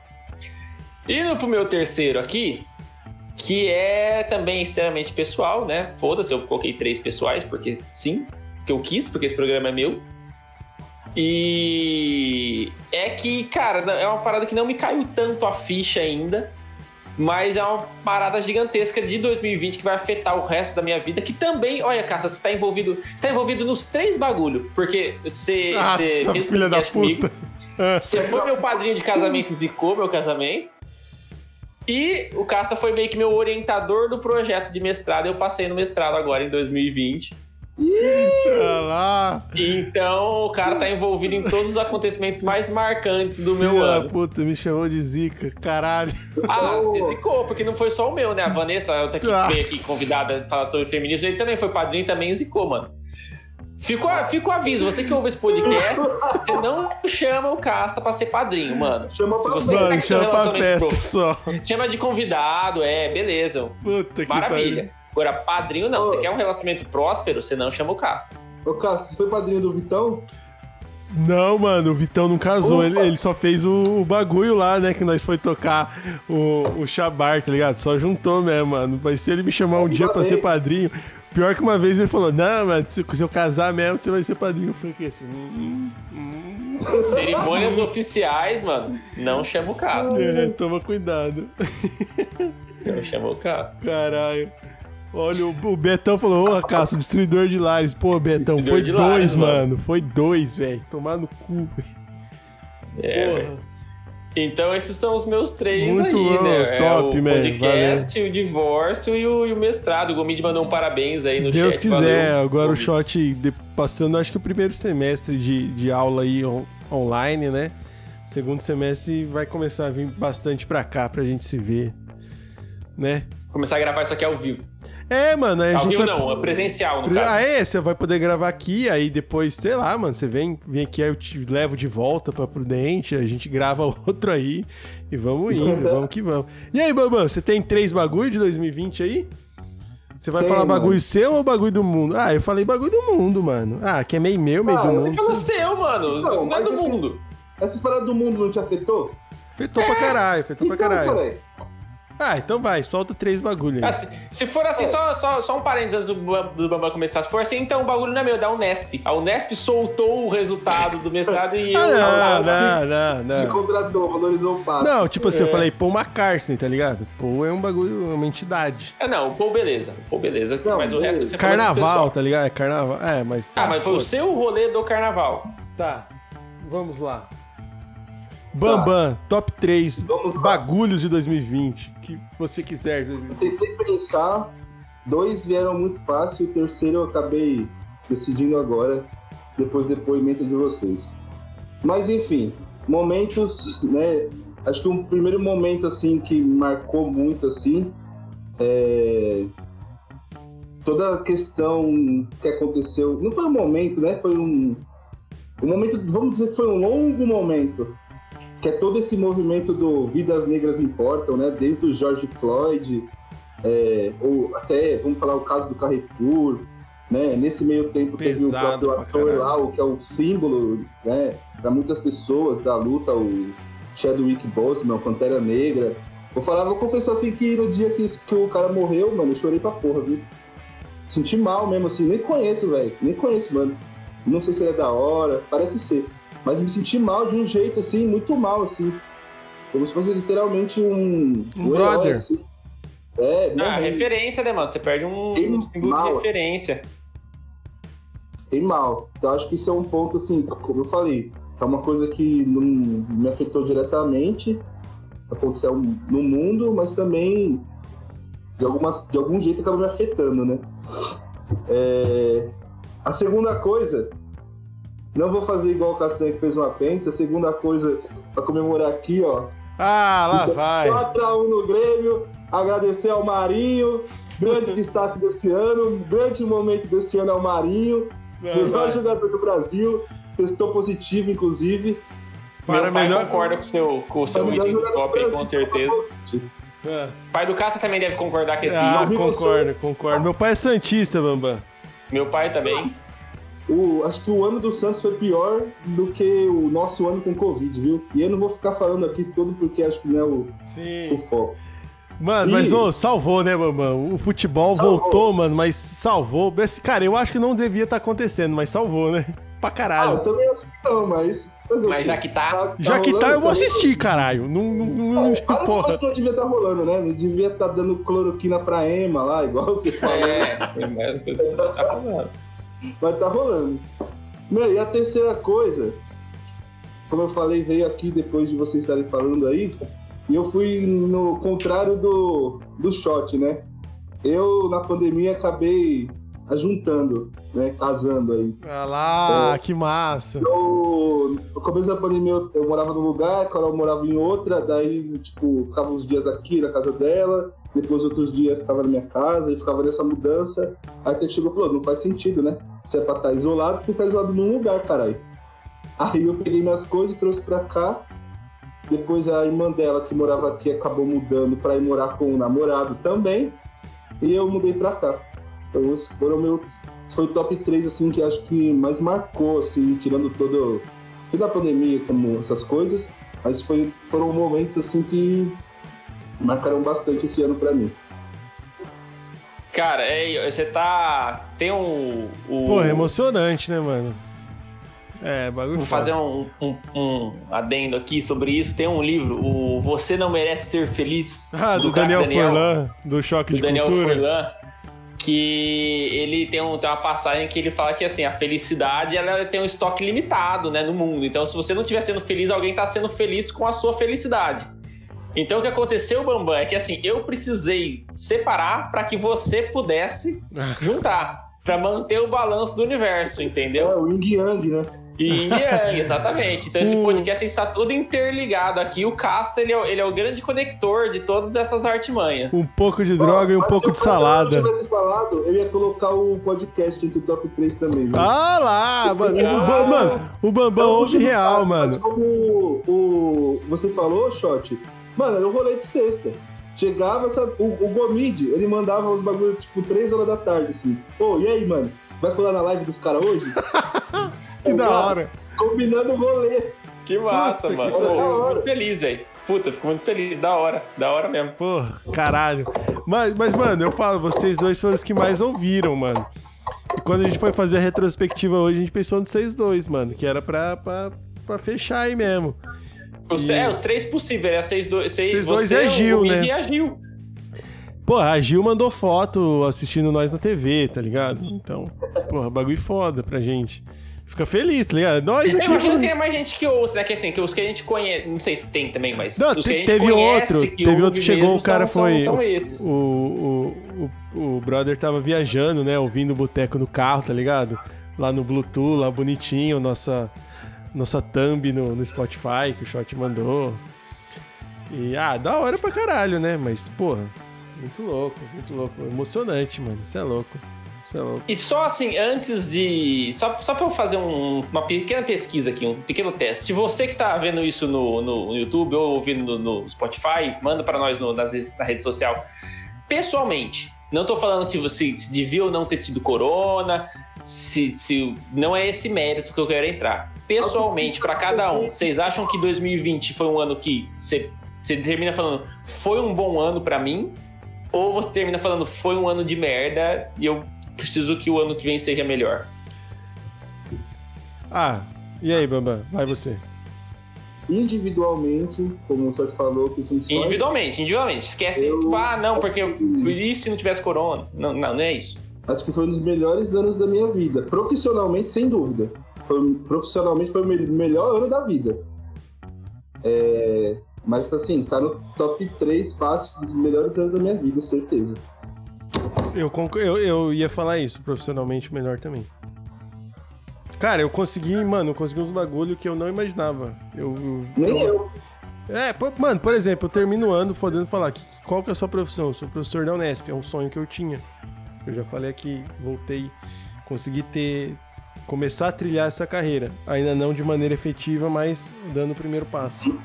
Indo pro meu terceiro aqui, que é também extremamente pessoal, né? Foda-se, eu coloquei três pessoais, porque sim, que eu quis, porque esse programa é meu. E é que, cara, é uma parada que não me caiu tanto a ficha ainda, mas é uma parada gigantesca de 2020 que vai afetar o resto da minha vida, que também, olha, Caça, você tá envolvido, você tá envolvido nos três bagulho, porque você, você Nossa, fez filha da podcast comigo, puta. você foi meu padrinho de casamento e zicou meu casamento. E o Casta foi meio que meu orientador do projeto de mestrado. Eu passei no mestrado agora em 2020. Olha lá. Então o cara tá envolvido em todos os acontecimentos mais marcantes do meu Filha ano. puta, me chamou de zica. Caralho. Ah, você zicou, porque não foi só o meu, né? A Vanessa, outra que Ah. veio aqui convidada pra falar sobre feminismo, ele também foi padrinho e também zicou, mano. Fica, o- fica o aviso, você que ouve esse podcast, *laughs* você não chama o Casta pra ser padrinho, mano. Chama Se pra tá Mano, chama pra relacionamento festa pro- só. Chama de convidado, é, beleza. Puta que Maravilha. Agora, padrinho não. Ô. Você quer um relacionamento próspero, você não chama o Casta. Ô, Cássio, você foi padrinho do Vitão? Não, mano, o Vitão não casou. Ele, ele só fez o, o bagulho lá, né? Que nós foi tocar o, o Shabar, tá ligado? Só juntou mesmo, mano. Mas se ele me chamar um dia pra ser padrinho. Pior que uma vez ele falou: Não, mano, se, se eu casar mesmo, você vai ser padrinho. Eu falei que assim. Hum, hum, Cerimônias oficiais, mano, não chama o Casta. é, toma cuidado. Não chama o Casta. Caralho. Olha, o, Betão falou, ô, Caça, destruidor de lares. Pô, Betão, Destruidor foi dois, lares, mano. mano. Foi dois, velho. Tomar no cu, velho. É, Porra. Então esses são os meus três Muito aí, bom, né? top, é o man, podcast, o divórcio e o, e o mestrado. O Gomid mandou um parabéns aí Se no Deus chat. quiser, valeu, agora o Gomid. shot de- passando, acho que o primeiro semestre de, de aula aí on- online, né? Segundo semestre vai começar a vir bastante pra cá pra gente se ver, né? Começar a gravar isso aqui ao vivo. É, mano, aí a Ao gente vivo vai... não, é presencial no Ah, caso. é? Você vai poder gravar aqui, aí depois, sei lá, mano, você vem, vem aqui, aí eu te levo de volta pra Prudente, a gente grava *laughs* outro aí e vamos indo, *laughs* vamos que vamos. E aí, Bambam, você tem três bagulho de 2020 aí? Você vai Tenho, falar bagulho mano. seu ou bagulho do mundo? Ah, eu falei bagulho do mundo, mano. Ah, que é meio meu, meio Ah, do mundo. Fala o você- seu, mano. Então, não é do esse- mundo. Essas paradas do mundo não te afetou? Afetou pra caralho, afetou pra Então, caralho. falei. Ah, então vai, solta três bagulho aí. Ah, se, se for É. assim, só, só, só um parênteses antes do, Bam- do Bambam começar. Se for assim, então o bagulho não é meu, é da Unesp. A Unesp soltou o resultado do mestrado e *laughs* eu. Ah, não, não, não, Te não. contratou, valorizou o passo. Não, tipo assim, eu É. falei Paul McCartney, tá ligado? Paul é um bagulho, é uma entidade. Ah, não, o Pô, beleza. O Pô, beleza. Não, mas o resto você é Carnaval, tá ligado? É carnaval. É, mas tá. Ah, mas foi o foda-se. seu rolê do carnaval. Tá, vamos lá. Bambam, top 3 Vamos lá. bagulhos de 2020. Que você quiser. 2020. Tentei pensar, dois vieram muito fácil, o terceiro eu acabei decidindo agora, depois do depoimento de vocês. Mas enfim, momentos, né? Acho que um primeiro momento assim que marcou muito assim é toda a questão que aconteceu. Não foi um momento, né? Foi um, um momento, vamos dizer que foi um longo momento que é todo esse movimento do Vidas Negras Importam, né? Desde o George Floyd, é, ou até, vamos falar o caso do Carrefour, né? Nesse meio tempo teve o Pesado próprio ator lá, o que é o símbolo, né? Para muitas pessoas da luta, o Chadwick Boseman, Pantera Negra. Vou falar, vou confessar assim que no dia que, que o cara morreu, mano, eu chorei pra porra, viu? Senti mal mesmo, assim, nem conheço, velho. Nem conheço, mano. Não sei se ele é da hora, parece ser. Mas me senti mal de um jeito, assim, muito mal, assim. Como se fosse literalmente um. Um brother. assim. É, Ah, não, referência, né, mano? Você perde um, Tem um símbolo mal. de referência. bem mal. Então acho que isso é um ponto, assim, como eu falei, é uma coisa que não me afetou diretamente, aconteceu no mundo, mas também de, alguma, de algum jeito acaba me afetando, né? É, A segunda coisa Não vou fazer igual o Castanho que fez uma pente. A segunda coisa pra comemorar aqui, ó. Ah, lá vai. 4x1 no Grêmio. Agradecer ao Marinho. Grande *laughs* destaque desse ano. Grande momento desse ano é o Marinho. Vai, melhor vai. jogador do Brasil. Testou positivo, inclusive. Para Meu pai melhor- concorda com o seu, com o seu item top com certeza. É. O pai do Caça também deve concordar que esse Ah, vi você. concordo, concordo. Meu pai é Santista, Bambam. Meu pai também. O, acho que o ano do Santos foi pior do que o nosso ano com Covid, viu? E eu não vou ficar falando aqui todo porque acho que não é o, o Sim. foco. Mano, Ih. mas ô, salvou, né, Bambam? O futebol Salvou. voltou, mano, mas salvou. Esse, cara, eu acho que não devia estar acontecendo, mas salvou, né? *laughs* Pra Ah, eu caralho. também acho que não, mas. o Mas quê? já que tá. Já que tá, rolando, eu vou tá assistir, caralho. Não, não, não, não, Várias porra. não devia estar rolando, né? Não devia estar dando cloroquina pra Ema lá, igual você falou. É, tem mais coisa que falando. Mas tá rolando. Meu, e a terceira coisa, como eu falei, veio aqui depois de vocês estarem falando aí, e eu fui no contrário do, do shot, né? Eu, na pandemia, acabei ajuntando, né? Casando aí. Ah lá, que massa. Eu, no começo da pandemia, eu, eu morava num lugar, a Carol morava em outra, daí, tipo, ficava uns dias aqui na casa dela, depois outros dias ficava na minha casa, e ficava nessa mudança. Aí até chegou e falou, não faz sentido, né? Se é pra estar isolado, tu tá isolado num lugar, caralho. Aí eu peguei minhas coisas e trouxe pra cá. Depois a irmã dela, que morava aqui, acabou mudando pra ir morar com o namorado também. E eu mudei pra cá. Então esse foram meu. Esse foi o top 3, assim, que acho que mais marcou, assim, tirando todo. toda a pandemia, como essas coisas. Mas foi, foram momentos, assim, que marcaram bastante esse ano pra mim. Cara, é, você tá. Tem um. o- Porra, é emocionante, né, mano? É, bagulho Vou fazer um, um, um adendo aqui sobre isso. Tem um livro, o Você Não Merece Ser Feliz. Ah, do, craque Daniel, Furlan, do Choque do de Daniel Cultura. Furlan, que ele tem, um, tem uma passagem que ele fala que assim, a felicidade ela tem um estoque limitado né, no mundo. Então, se você não estiver sendo feliz, alguém está sendo feliz com a sua felicidade. Então, o que aconteceu, Bambam, é que assim, eu precisei separar para que você pudesse juntar. Pra manter o balanço do universo, entendeu? É, o Yin Yang, né? E Yang, exatamente. Então esse O- *laughs* podcast está todo interligado aqui. O Casta, ele é, ele é o grande conector de todas essas artimanhas. Um pouco de droga e um pouco se de salada. não tivesse falado, eu ia colocar o podcast entre o top 3 também, viu? Ah lá, mano. O, Ah. Bam- mano, o Bambam Eu ouve puxo no real, saco, mas mano. Como o, o- você falou, Shot, mano, era um rolê de sexta. Chegava, sabe, o, o Gomid, ele mandava os bagulhos, tipo, 3 horas da tarde, assim. Pô, e aí, mano? Vai colar na live dos caras hoje? *laughs* Que da hora. Combinando o rolê. Que massa, Puta que mano. pariu. Pô, muito feliz, velho. Puta, eu fico muito feliz. Da hora. Da hora mesmo. Porra, caralho. Mas, mas, mano, eu falo, vocês dois foram os que mais ouviram, mano. E quando a gente foi fazer a retrospectiva hoje, a gente pensou no 6-2, mano, que era pra, pra, pra fechar aí mesmo. Os, E- É, os três possíveis. É seis, dois, seis, Seis, dois você, é Gil, né? E a Gil. Porra, a Gil mandou foto assistindo nós na TV, tá ligado? Então, porra, bagulho foda pra gente. Fica feliz, tá ligado? Nós Eu aqui. imagino que tem mais gente que ouça, né? Que assim, que os que a gente conhece. Não sei se tem também, mas. Não, os que a gente teve conhece, outro, que teve outro que chegou, o cara são- foi. São, são esses. o, o, o, o brother tava viajando, né? Ouvindo o boteco no carro, tá ligado? Lá no Bluetooth, lá bonitinho, nossa, nossa thumb no, no Spotify que o Shot mandou. E, ah, da hora pra caralho, né? Mas, porra, muito louco, muito louco. Emocionante, mano. Isso é louco. Isso é louco. E só assim, antes de. Só, só pra eu fazer um- uma pequena pesquisa aqui, um pequeno teste. Se você que tá vendo isso no, no YouTube ou ouvindo no, no Spotify, manda pra nós no- nas, na rede social. Pessoalmente, não tô falando que você devia ou não ter tido corona, se, se não é esse mérito que eu quero entrar. Pessoalmente, pra cada um, vocês acham que 2020 foi um ano que você, você termina falando foi um bom ano pra mim? Ou você termina falando foi um ano de merda e eu preciso que o ano que vem seja melhor? Ah, e aí, Bambam? Vai você. Individualmente, como o falou, que são Individualmente, individualmente. Esquece, Eu- tipo, ah, não, porque e se não tivesse corona? Não, não, não é isso. Acho que foi um dos melhores anos da minha vida. Profissionalmente, sem dúvida. Foi- profissionalmente foi o me- melhor ano da vida. É, mas assim, tá no top 3 fácil dos melhores anos da minha vida, certeza. Eu, eu, eu ia falar isso, profissionalmente melhor também. Cara, eu consegui, mano, eu consegui uns bagulho que eu não imaginava. Eu, eu- Nem eu. É, pô, mano, por exemplo, eu termino o ano podendo falar que, qual que é a sua profissão? Eu sou professor da Unesp, é um sonho que eu tinha. Eu já falei aqui, voltei, consegui ter, começar a trilhar essa carreira. Ainda não de maneira efetiva, mas dando o primeiro passo.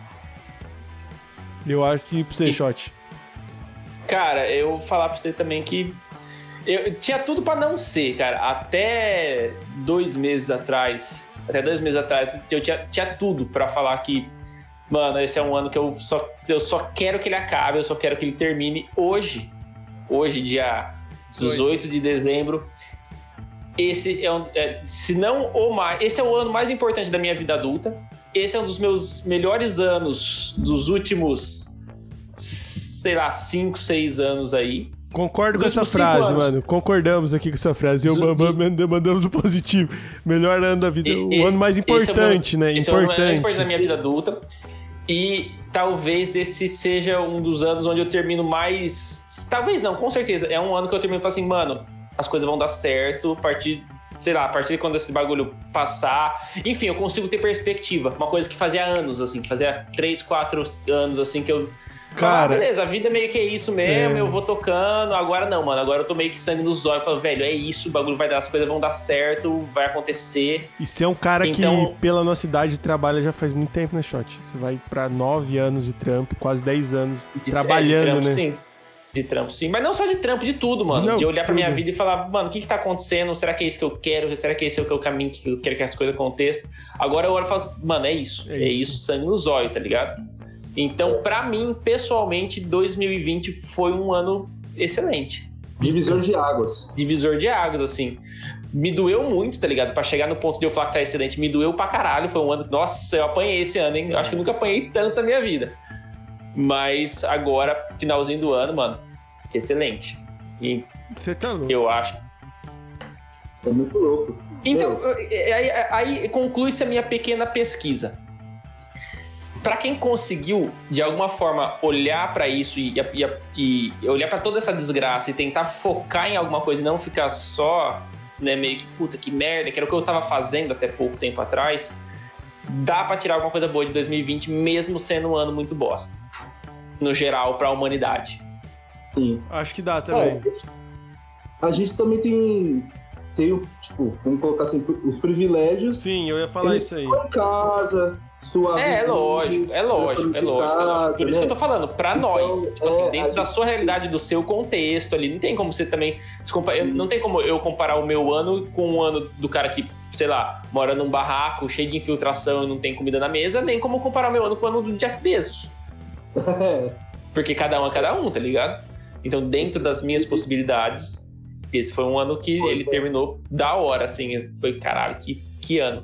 Eu acho que pra você, E- Shot. Cara, eu vou falar pra você também que eu tinha tudo pra não ser, cara. Até dois meses atrás, até dois meses atrás, eu tinha, tinha tudo pra falar que, mano, esse é um ano que eu só, eu só quero que ele acabe, eu só quero que ele termine hoje. Hoje, dia 18 de dezembro. Esse é um, é, se não o mais, esse é o ano mais importante da minha vida adulta. Esse é um dos meus melhores anos dos últimos, sei lá, 5, 6 anos aí. Concordo com essa frase, anos. mano. Concordamos aqui com essa frase. Eu e Bambam mandamos o positivo. Melhor ano da vida. E- o esse- ano mais esse é o meu- importante, né? Esse é o ano mais Importante. importante da minha vida adulta. E talvez esse seja um dos anos onde eu termino mais. Talvez não, com certeza. É um ano que eu termino e falo assim, mano, as coisas vão dar certo a partir. Sei lá, a partir de quando esse bagulho passar. Enfim, eu consigo ter perspectiva. Uma coisa que fazia anos, assim, fazia 3, 4 anos, assim, que eu. Cara- ah, beleza, a vida meio que é isso mesmo, É. eu vou tocando. Agora não, mano. Agora eu tô meio que sangue nos olhos. Falo, velho, é isso, o bagulho vai dar, as coisas vão dar certo, vai acontecer. E você é um cara Então- que, pela nossa idade, trabalha já faz muito tempo, né, Shot? Você vai pra nove anos de trampo, quase 10 anos De- trabalhando, é, de trampo, né? Sim. De trampo, sim. Mas não só de trampo, de tudo, mano. Não, de olhar pra minha vida e falar, mano, o que que tá acontecendo? Será que é isso que eu quero? Será que esse é é o caminho que eu quero que as coisas aconteçam? Agora eu olho e falo, mano, é isso. É É, isso. isso. sangue nos olhos, tá ligado? Então, pra mim, pessoalmente, 2020 foi um ano excelente. Divisor de águas. Divisor de águas, assim. Me doeu muito, tá ligado? Pra chegar no ponto de eu falar que tá excelente, me doeu pra caralho. Foi um ano. Nossa, eu apanhei esse ano, hein? Eu acho que eu nunca apanhei tanto na minha vida. Mas agora, finalzinho do ano, mano, excelente. E Você tá louco. eu acho. É muito louco. Então, aí, aí conclui-se a minha pequena pesquisa. Pra quem conseguiu, de alguma forma, olhar pra isso e, e- e olhar pra toda essa desgraça e tentar focar em alguma coisa e não ficar só, né, meio que puta que merda, que era o que eu tava fazendo até pouco tempo atrás, dá pra tirar alguma coisa boa de 2020, mesmo sendo um ano muito bosta. No geral, pra humanidade. Sim. Acho que dá também. A gente também tem, tem o, tipo, vamos colocar assim, os privilégios Sim, eu ia falar isso aí. em casa, suave. É, é lógico, é lógico, é lógico, é lógico. Por isso que eu tô falando, pra Então, nós, tipo é, assim, dentro da gente- sua realidade, do seu contexto ali, não tem como você também. eu- Não tem como eu comparar o meu ano com o ano do cara que, sei lá, mora num barraco cheio de infiltração e não tem comida na mesa, nem como comparar o meu ano com o ano do Jeff Bezos. É, *laughs* Porque cada um é cada um, tá ligado? Então, dentro das minhas possibilidades, esse foi um ano que ele foi. terminou da hora, assim. Foi, caralho, que, que ano.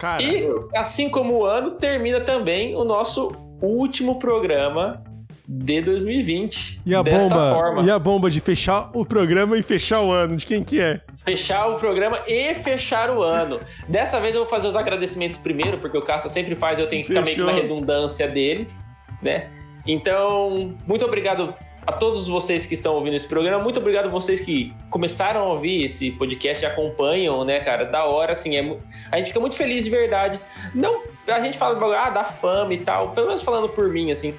Cara, E, assim como o ano, termina também o nosso último programa de 2020. e a desta bomba? forma. E a bomba de fechar o programa e fechar o ano? De quem que é? Fechar o programa e fechar o ano. Dessa vez eu vou fazer os agradecimentos primeiro, porque o Caça sempre faz, eu tenho que ficar meio que na Fechou. redundância dele, né? Então, muito obrigado a todos vocês que estão ouvindo esse programa. Muito obrigado a vocês que começaram a ouvir esse podcast e acompanham, né, cara? Da hora, assim, é, a gente fica muito feliz de verdade. Não, a gente fala, ah, da fama e tal, pelo menos falando por mim, assim.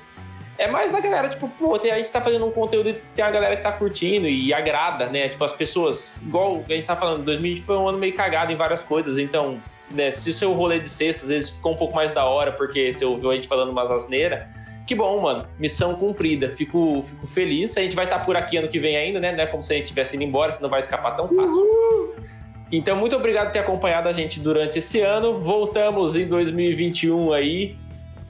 É mais a galera, tipo, pô, a gente tá fazendo um conteúdo e tem a galera que tá curtindo e agrada, né? Tipo, as pessoas, igual a gente tá falando, 2020 foi um ano meio cagado em várias coisas, então, né, se o seu rolê de sexta às vezes ficou um pouco mais da hora porque você ouviu a gente falando umas asneiras, que bom, mano. Missão cumprida. Fico, fico feliz. A gente vai estar por aqui ano que vem ainda, né? Não é como se a gente tivesse indo embora, você não vai escapar tão fácil. Então, muito obrigado por ter acompanhado a gente durante esse ano. Voltamos em 2021 aí,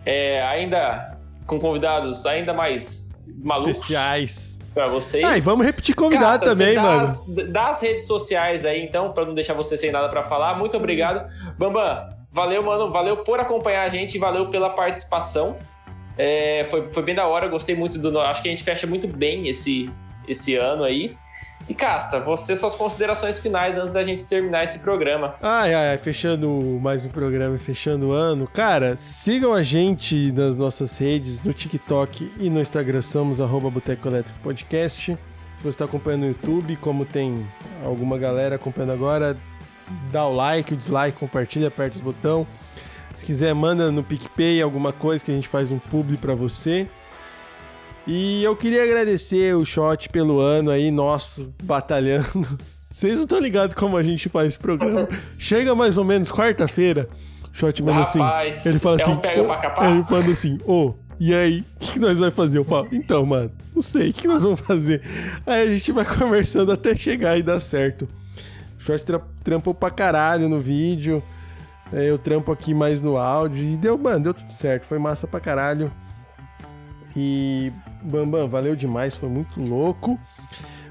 é, ainda com convidados ainda mais malucos Especiais. pra vocês. Ah, e vamos repetir convidado Casta, também, você mano. das, Das redes sociais aí, então, pra não deixar você sem nada pra falar. Muito obrigado. Bambam, valeu, mano. Valeu por acompanhar a gente valeu pela participação. É, foi, foi bem da hora, gostei muito do. Acho que a gente fecha muito bem esse, esse ano aí. E Casta, você suas considerações finais antes da gente terminar esse programa. Ai, ai, fechando mais um programa e fechando o ano. Cara, sigam a gente nas nossas redes, no TikTok e no Instagram, somos Boteco Elétrico Podcast. Se você está acompanhando no YouTube, como tem alguma galera acompanhando agora, dá o like, o dislike, compartilha, aperta o botão. Se quiser, manda no PicPay alguma coisa que a gente faz um publi para você. E eu queria agradecer o Shot pelo ano aí, nosso, batalhando. *laughs* Vocês não estão ligados como a gente faz esse programa. *laughs* Chega mais ou menos quarta-feira, o Shot manda assim. Ele fala é assim. Um pega pra capar? Ele manda assim, ô, oh, e aí, o que, que, nós vamos fazer? Eu falo, então, mano, não sei, o que, que, nós vamos fazer? Aí a gente vai *laughs* conversando até chegar e dar certo. O Shot tra trampou pra caralho no vídeo. É, eu trampo aqui mais no áudio. E deu, mano, deu tudo certo. Foi massa pra caralho. E Bambam, valeu demais, foi muito louco.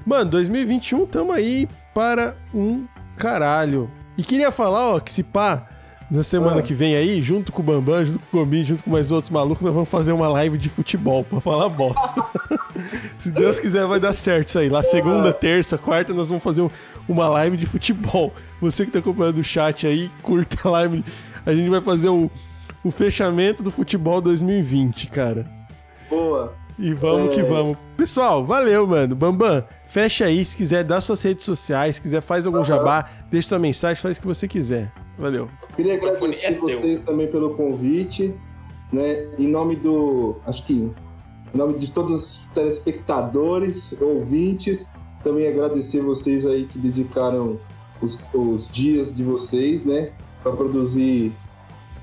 Mano, 2021 tamo aí para um caralho. E queria falar, ó, que se pá, na semana ah. que vem aí, junto com o Bambam, junto com o Gomi, junto com mais outros malucos, nós vamos fazer uma live de futebol pra falar bosta. *laughs* se Deus quiser, vai dar certo isso aí. Lá segunda, terça, quarta, nós vamos fazer uma live de futebol. Você que tá acompanhando o chat aí, curta a live. A gente vai fazer o, o fechamento do futebol 2020, cara. Boa. E vamos é... que vamos. Pessoal, valeu, mano. Bambam, fecha aí. Se quiser, dá suas redes sociais. Se quiser, faz algum uhum. jabá. Deixa sua mensagem, faz o que você quiser. Valeu. Queria agradecer é você também pelo convite. Né? Em nome do. Acho que. Em nome de todos os telespectadores, ouvintes, também agradecer vocês aí que dedicaram os, os dias de vocês, né? Para produzir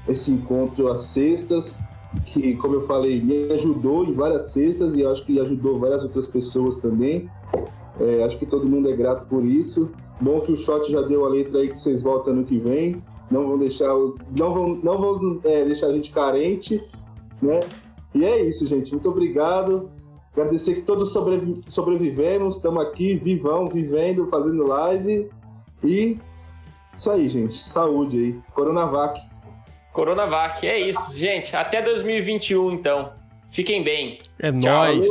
esse encontro às sextas que, como eu falei, me ajudou em várias cestas e acho que ajudou várias outras pessoas também. É, acho que todo mundo é grato por isso. Bom que o Shot já deu a letra aí que vocês voltam ano que vem. Não vão deixar, não vão, não vão é, deixar a gente carente, né? E é isso, gente. Muito obrigado. Agradecer que todos sobrevi sobrevivemos, estamos aqui, vivão, vivendo, fazendo live. E isso aí, gente. Saúde aí. Coronavac. Coronavac, é isso. Gente, até 2021 então. Fiquem bem. É nóis.